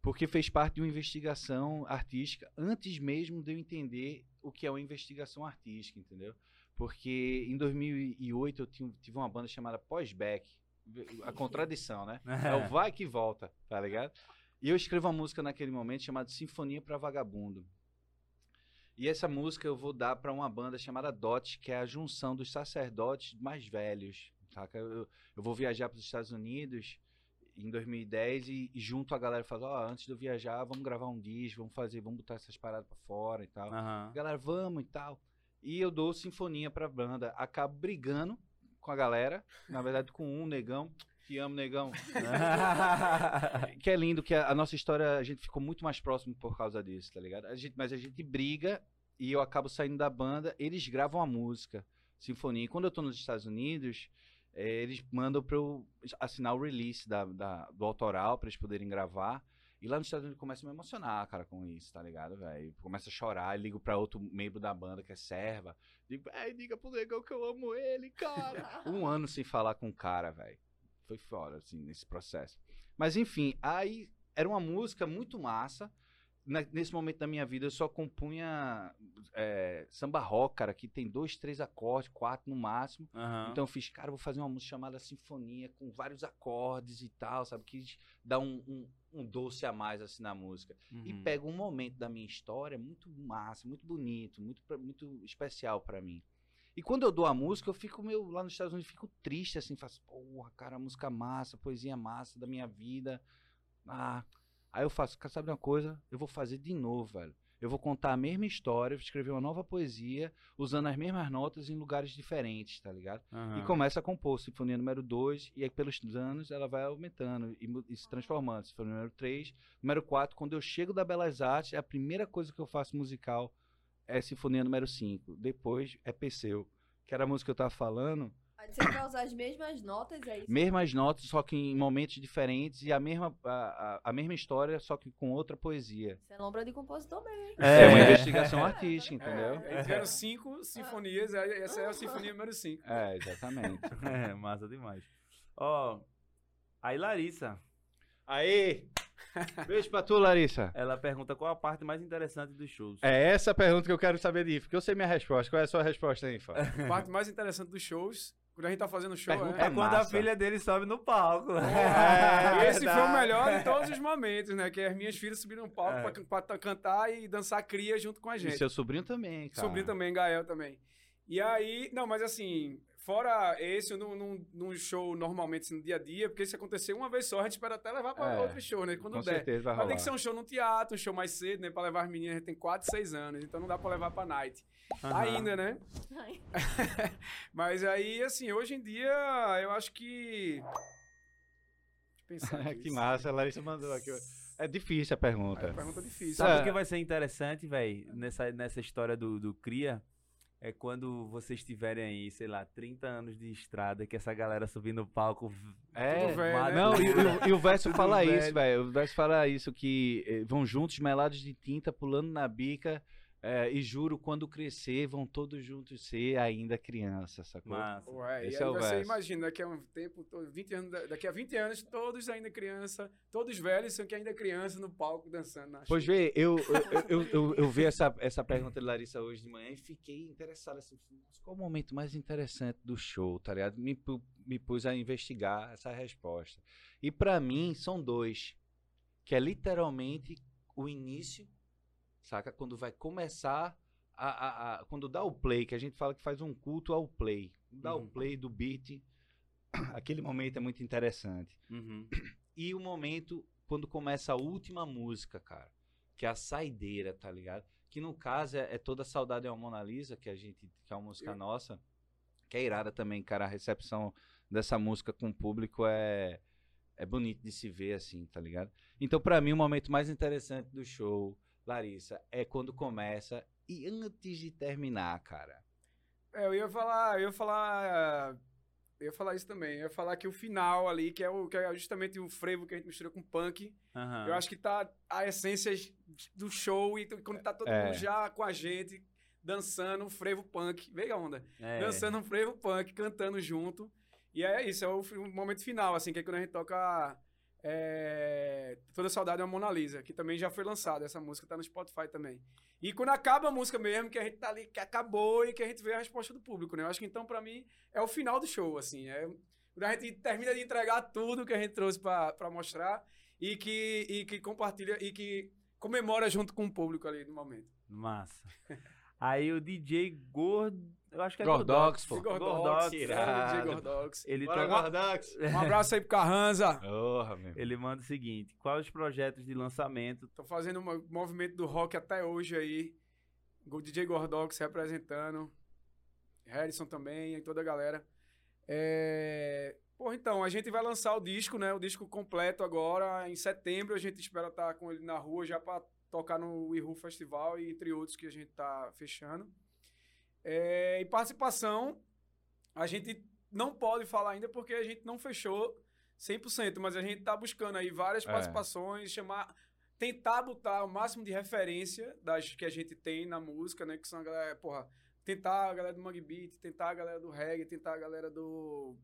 Porque fez parte de uma investigação artística antes mesmo de eu entender o que é uma investigação artística, entendeu? Porque em 2008 eu tinha- tive uma banda chamada Pós-Back. A contradição, né? É o vai que volta, tá ligado? E eu escrevo uma música naquele momento chamada Sinfonia para Vagabundo. E essa música eu vou dar para uma banda chamada Dot, que é a junção dos sacerdotes mais velhos, saca? Eu, eu vou viajar para os Estados Unidos em 2010 e, e junto a galera fala, ó, antes de eu viajar, vamos gravar um disco, vamos fazer, vamos botar essas paradas para fora e tal. Aham. Galera, vamos e tal. E eu dou sinfonia pra banda. Acabo brigando com a galera. Na verdade, com um negão. Te amo, negão. que é lindo, que a, a nossa história, a gente ficou muito mais próximo por causa disso, tá ligado? A gente, mas a gente briga e eu acabo saindo da banda. Eles gravam a música, sinfonia. E quando eu tô nos Estados Unidos, eh, eles mandam pra eu assinar o release da, da- do autoral pra eles poderem gravar. E lá nos Estados Unidos eu começo a me emocionar, cara, com isso, tá ligado, velho? Começo a chorar, ligo pra outro membro da banda que é serva. Digo, ai, diga pro negão que eu amo ele, cara. um ano sem falar com o cara, velho. Foi fora, assim, nesse processo. Mas enfim, aí era uma música muito massa. Na- nesse momento da minha vida eu só compunha é, samba rock, cara, que tem dois, três acordes, quatro no máximo. Aham. Então eu fiz, cara, eu vou fazer uma música chamada Sinfonia, com vários acordes e tal, sabe? Que dá um, um, um doce a mais assim na música. E Uhum. pega um momento da minha história muito massa, muito bonito, muito, muito especial pra mim. E quando eu dou a música, eu fico meio, lá nos Estados Unidos, fico triste, assim, faço, porra, cara, música massa, poesia massa da minha vida. Ah. Aí eu faço, cara, sabe uma coisa? Eu vou fazer de novo, velho. Eu vou contar a mesma história, escrever uma nova poesia, usando as mesmas notas em lugares diferentes, tá ligado? E Aham. começa a compor Sinfonia número 2, e aí pelos anos ela vai aumentando e, e se transformando. Sinfonia número 3, número 4, quando eu chego da Belas Artes, a primeira coisa que eu faço musical é Sinfonia número 5. Depois é Perseu, que era a música que eu tava falando, você vai usar as mesmas notas, é isso? mesmas notas, só que em momentos diferentes, e a mesma, a, a, a mesma história, só que com outra poesia. Você é lombra de compositor mesmo. É, uma É. investigação artística, entendeu? É, aí tiveram cinco sinfonias, aí essa é a sinfonia número 5. É, exatamente. É, massa demais. Ó, aí Larissa, Aí! Beijo pra tu, Larissa. ela pergunta qual a parte mais interessante dos shows. É essa a pergunta que eu quero saber de Ifa, porque eu sei minha resposta. Qual é a sua resposta aí, Ifa? A parte mais interessante dos shows, quando a gente tá fazendo show, Pergunta É né? quando a filha dele sobe no palco. E É esse foi o melhor de todos os momentos, né? Que as minhas filhas subiram no palco É. pra, pra ta- cantar e dançar cria junto com a E gente. seu sobrinho também, cara. Sobrinho também, Gael também. E aí, não, mas assim, fora esse, num, num, num show normalmente assim, no dia a dia, porque se acontecer uma vez só, a gente espera até levar pra É, outro show, né? Quando Com der. certeza vai Mas rolar. tem que ser um show no teatro, um show mais cedo, né? Pra levar as meninas, a gente tem 4, 6 anos, então não dá pra levar pra night. Aham. Ainda, né? Mas aí, assim, hoje em dia, eu acho que. Deixa eu pensar que massa, a Larissa mandou aqui. É difícil a pergunta. É pergunta difícil. Sabe É. o que vai ser interessante, velho, nessa, nessa história do, do Cria? É quando vocês tiverem aí, sei lá, 30 anos de estrada, que essa galera subir no palco. É, velho, né? não, e, e o- e o verso fala velho. isso, velho. O verso fala isso, que eh, vão juntos melados de tinta, pulando na bica, eh, e juro, quando crescer, vão todos juntos ser ainda criança, sacou? Massa. Ué, e Esse aí é o você verso. imagina, daqui a um tempo, to- 20 anos, da- daqui a 20 anos, todos ainda criança, todos velhos, são que ainda criança no palco dançando. na Pois chuva. vê, eu, eu, eu, eu, eu vi essa, essa pergunta de Larissa hoje de manhã e fiquei interessado assim, "Nossa, qual o momento mais interessante do show, tá ligado? Me, me pus a investigar essa resposta. E pra mim são dois, que é literalmente o início, saca? Quando vai começar a, a, a- quando dá o play, que a gente fala que faz um culto ao play. Dá Uhum. o play do beat, aquele momento é muito interessante. Uhum. E o momento quando começa a última música, cara. Que é a saideira, tá ligado? Que no caso é, é toda saudade é uma Mona Lisa, que a gente. que é uma música Eu- nossa. Que é irada também, cara. A recepção dessa música com o público é. É bonito de se ver assim, tá ligado? Então, pra mim, o momento mais interessante do show, Larissa, é quando começa e antes de terminar, cara. É, eu ia falar, eu ia falar, eu ia falar isso também. Eu ia falar que o final ali, que é, o, que é justamente o frevo que a gente mistura com punk, Aham. eu acho que tá a essência do show e quando tá todo É. mundo já com a gente, dançando um frevo punk, veja a onda, É. dançando um frevo punk, cantando junto. E é isso, é o, o momento final, assim, que é quando a gente toca é, Toda Saudade é uma Mona Lisa, que também já foi lançada, essa música tá no Spotify também. E quando acaba a música mesmo, que a gente tá ali, que acabou e que a gente vê a resposta do público, né? Eu acho que então, pra mim, é o final do show, assim. É quando a gente termina de entregar tudo que a gente trouxe pra mostrar e que, e que compartilha e que comemora junto com o público ali no momento. Massa. Aí o DJ Gordo. Eu acho que é Gordox, Gordox. pô. Gordox. irado. DJ Gordox. Ele, Bora, toca- Gordox! Um abraço aí pro Carranza. Porra, meu. ele manda o seguinte: quais os projetos de lançamento? Tô fazendo um movimento do rock até hoje aí. O DJ Gordox representando. Harrison também e toda a galera. É... Pô, então, a gente vai lançar o disco, né? O disco completo agora. Em setembro a gente espera estar com ele na rua já pra tocar no Ihu Festival e entre outros que a gente tá fechando. É... E participação, a gente não pode falar ainda porque a gente não fechou 100%, mas a gente tá buscando aí várias É. participações, chamar tentar botar o máximo de referência das que a gente tem na música, né? Que são a galera, porra, tentar a galera do Mangue Beat, tentar a galera do reggae, tentar a galera do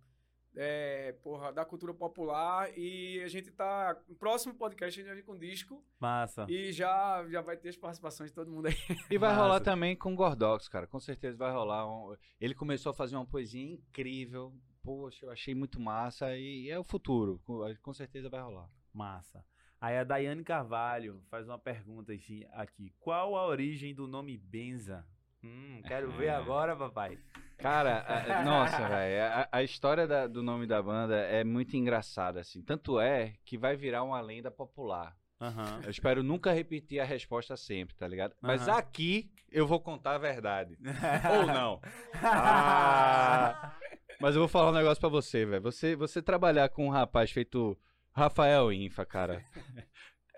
é, porra, da cultura popular. E a gente tá. No próximo podcast a gente vai vir com disco. Massa. E já, já vai ter as participações de todo mundo aí. E vai Massa. rolar também com o Gordox, cara. Com certeza vai rolar. um- Ele começou a fazer uma poesia incrível. Poxa, eu achei muito massa. E é o futuro. Com certeza vai rolar. Massa. Aí a Daiane Carvalho faz uma pergunta aqui. Qual a origem do nome Benza? Hum, quero ver agora, papai. Cara, a- nossa, velho. A, a história da- do nome da banda é muito engraçada, assim. Tanto é que vai virar uma lenda popular. Aham. Eu espero nunca repetir a resposta sempre, tá ligado? Mas Aham. aqui eu vou contar a verdade. Ou não. Ah, mas eu vou falar um negócio pra você, velho. Você, você trabalhar com um rapaz feito Rafael Infa, cara.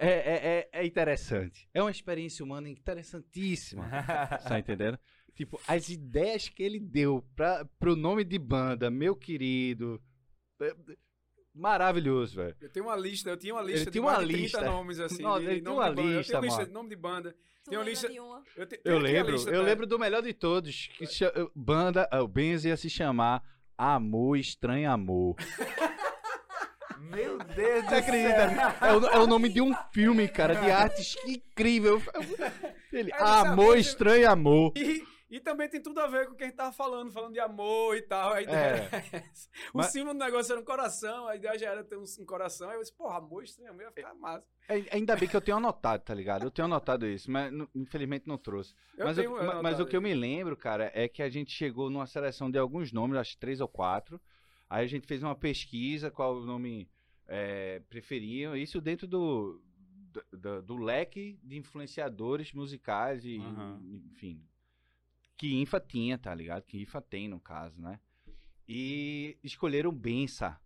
É, é, é, é interessante. É uma experiência humana interessantíssima. Tá entendendo? Tipo, as ideias que ele deu pra, pro nome de banda, meu querido. é- Maravilhoso, velho. Eu tenho uma lista, eu tinha uma lista Ele de uma de 30 lista. nomes, assim. De ele tinha nome uma banda. Eu lista, tenho lista de nome de banda. Tu Tem uma lista- de uma? Eu, te- Eu lembro, lista, eu tá? lembro do melhor de todos. Que banda, o Benz ia se chamar Amor Estranho Amor. Meu Deus Você acredita? É o, é o nome de um filme, cara, de artes que incrível. Ele, não Amor Estranho Amor. E, também tem tudo a ver com o que a gente tava falando, falando de amor e tal. A ideia É. era essa. O Mas- símbolo do negócio era um coração, a ideia já era ter um, um coração. Aí eu disse, porra, amor estranho, ia ficar massa. É, Ainda bem que eu tenho anotado, tá ligado? Eu tenho anotado isso, mas infelizmente não trouxe. Eu mas, tenho o, ma- mas anotado o que eu me lembro, cara, é que a gente chegou numa seleção de alguns nomes, acho três ou quatro. Aí a gente fez uma pesquisa qual o nome é, preferiam. Isso dentro do, do, do- leque de influenciadores musicais e, Aham. enfim, que Infa tinha, tá ligado? Que Infa tem, no caso, né? E escolheram Bença.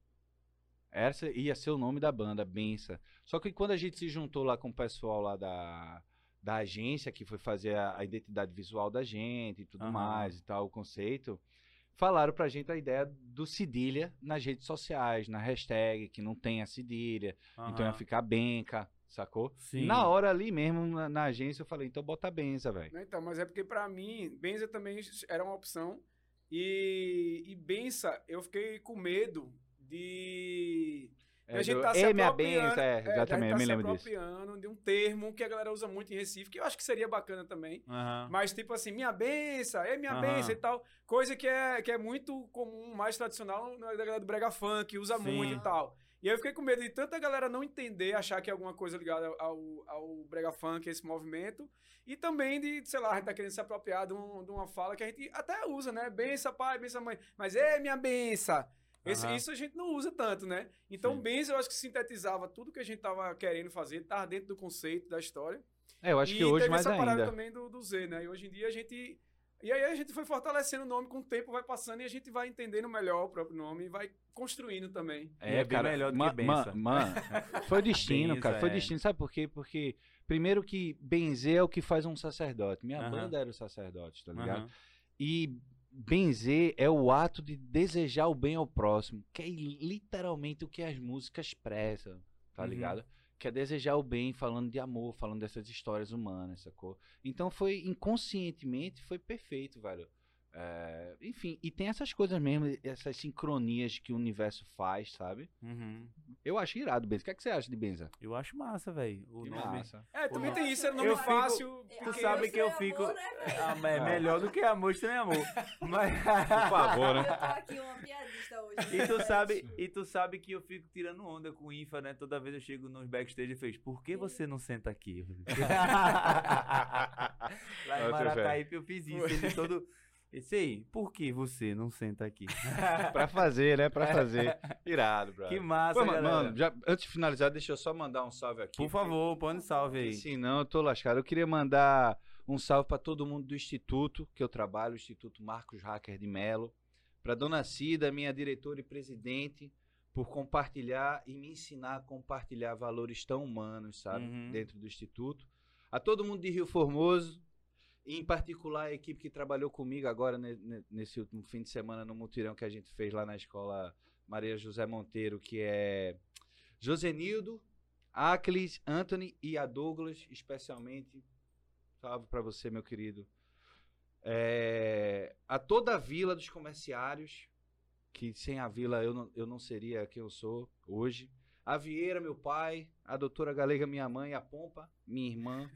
Essa ia ser o nome da banda, Bença. Só que quando a gente se juntou lá com o pessoal lá da, da agência que foi fazer a, a identidade visual da gente e tudo Aham. mais e tal, o conceito, falaram pra gente a ideia do cedilha nas redes sociais, na hashtag, que não tem a cedilha, então ia ficar benca, sacou? Sim. Na hora ali mesmo, na, na agência, eu falei, então bota benza, velho. Então, mas é porque pra mim, Benza também era uma opção. E, e Bença, eu fiquei com medo de. É, a gente do- tá se Ei, minha apropriando. benza, é, é, da exatamente, gente eu tá me se lembro disso. apropriando de um termo que a galera usa muito em Recife, que eu acho que seria bacana também. Mas, tipo assim, minha benção, é minha Aham. benção e tal. Coisa que é, que é muito comum, mais tradicional na galera do Brega Funk, usa Sim. muito e tal. E aí eu fiquei com medo de tanta galera não entender, achar que é alguma coisa ligada ao, ao Brega Funk, esse movimento. E também de, sei lá, a gente tá querendo se apropriar de, um- de uma fala que a gente até usa, né? Bença pai, bença mãe. Mas, é minha benção. Esse- Aham. Isso a gente não usa tanto, né? Então, Sim. bença eu acho que sintetizava tudo que a gente tava querendo fazer, tava dentro do conceito da história. É, eu acho e que hoje teve mais essa parada ainda. também do, do Z, né? E hoje em dia a gente. E aí a gente foi fortalecendo o nome com o tempo, vai passando e a gente vai entendendo melhor o próprio nome e vai construindo também. E é bem melhor do que ma- Mano, foi destino, Benza, cara. Foi é. destino. Sabe por quê? Porque, primeiro que benzer é o que faz um sacerdote. Minha Aham. banda era o sacerdote, tá ligado? E benzer é o ato de desejar o bem ao próximo, que é literalmente o que as músicas prezam, tá Uhum. Que é desejar o bem, falando de amor, falando dessas histórias humanas, sacou? Então foi inconscientemente, foi perfeito, velho. É, enfim, e tem essas coisas mesmo, essas sincronias que o universo faz, sabe? Uhum. Eu acho irado, Benza. O que, é que você acha de Benza? Eu acho massa, velho. O Que nome. massa. É, também tem isso, é nome eu fico- fácil. É, Tu porque- sabe amor que eu sem fico- amor, né? Ah, mas é melhor do que amor, estranho amor. Mas... Por favor, Eu né? tô aqui uma piadista hoje. E tu sabe, e tu sabe que eu fico tirando onda com o Infa, né? Toda vez eu chego nos backstage e fez, por que você não senta aqui? Lá em Marataípe eu fiz isso, ele todo... Esse aí, por que você não senta aqui? pra fazer, né? Pra fazer. Irado, bro. que massa, Pô, mano, galera. mano, já, antes de finalizar, deixa eu só mandar um salve aqui. Por favor, põe um salve aí. senão eu tô lascado. Eu queria mandar um salve pra todo mundo do instituto que eu trabalho, o Instituto Marcos Hacker de Melo. Pra dona Cida, minha diretora e presidente, por compartilhar e me ensinar a compartilhar valores tão humanos, sabe? Uhum. Dentro do instituto. A todo mundo de Rio Formoso, em particular a equipe que trabalhou comigo agora ne- ne- nesse último fim de semana no mutirão que a gente fez lá na escola Maria José Monteiro, que é Josenildo, Aclis, Anthony e a Douglas, especialmente. Salve pra você, meu querido. É, a toda a vila dos comerciários, que sem a Vila eu não, eu não seria quem eu sou hoje. A Vieira, meu pai. A doutora Galega, minha mãe. A Pompa, minha irmã.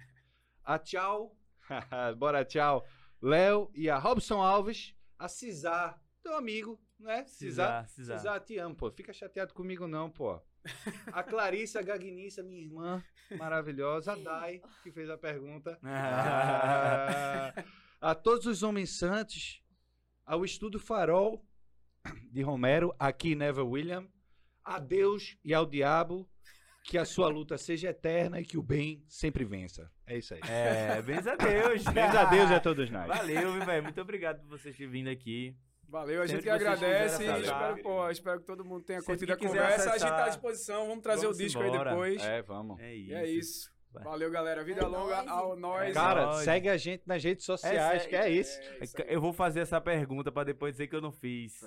A Tchau. Bora, tchau. Léo e a Robson Alves. A Cisar, teu amigo, né? Cisar, Cisar, Cisar. te amo, pô. Fica chateado comigo, não, pô. A Clarissa Gagnissa, minha irmã, maravilhosa. A Dai, que fez a pergunta. Ah, a todos os homens santos, ao estudo Farol de Romero, aqui Never William, a Deus e ao diabo, que a sua luta seja eterna e que o bem sempre vença. É isso aí. É, benza a Deus. Benza a Deus e a todos nós. Valeu, viu, velho. Muito obrigado por vocês terem vindo aqui. Valeu, a gente que agradece e acessar. espero, pô, espero que todo mundo tenha Sempre curtido a conversa. A gente tá à acessar, disposição, vamos trazer vamos o disco aí embora. depois. É, vamos. É isso. E é isso. Valeu, galera. Vida É longa nóis. ao nós. Cara, nóis. segue a gente nas redes sociais, É, que é isso. É isso aí. Eu vou fazer essa pergunta pra depois dizer que eu não fiz.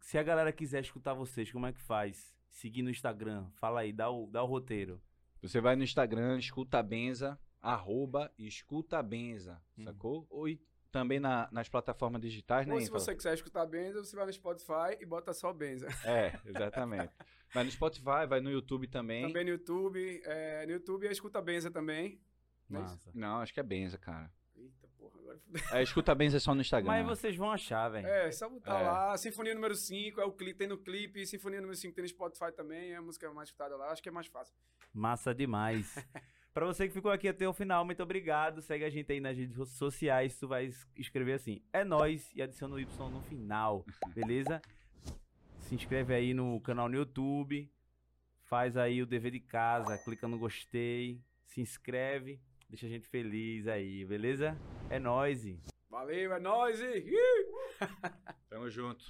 Se a galera quiser escutar vocês, como é que faz? Seguir no Instagram. Fala aí, dá o, dá o roteiro. Você vai no Instagram, escuta a benza, arroba escuta a benza, Hum. sacou? Ou também na- nas plataformas digitais, né? Ou se você quiser escutar Benza, você vai no Spotify e bota só Benza. É, exatamente. vai no Spotify, vai no YouTube também. Também no YouTube. É, no YouTube é Escuta Benza também. Não é? Massa. Não, acho que é benza, cara. Eita porra, agora fudeu. É, escuta a benza só no Instagram. Mas vocês vão achar, velho. É, só botar É. lá. Sinfonia número 5, é o clipe, tem no clipe. Sinfonia número 5 tem no Spotify também. É a música mais escutada lá. Acho que é mais fácil. Massa demais. pra você que ficou aqui até o final, muito obrigado. Segue a gente aí nas redes sociais. Tu vai es- escrever assim: é nós e adiciona o Y no final, beleza? Se inscreve aí no canal no YouTube. Faz aí o dever de casa, clica no gostei, se inscreve, deixa a gente feliz aí, beleza? É nóis. e- Valeu, é nóis! E... Tamo junto.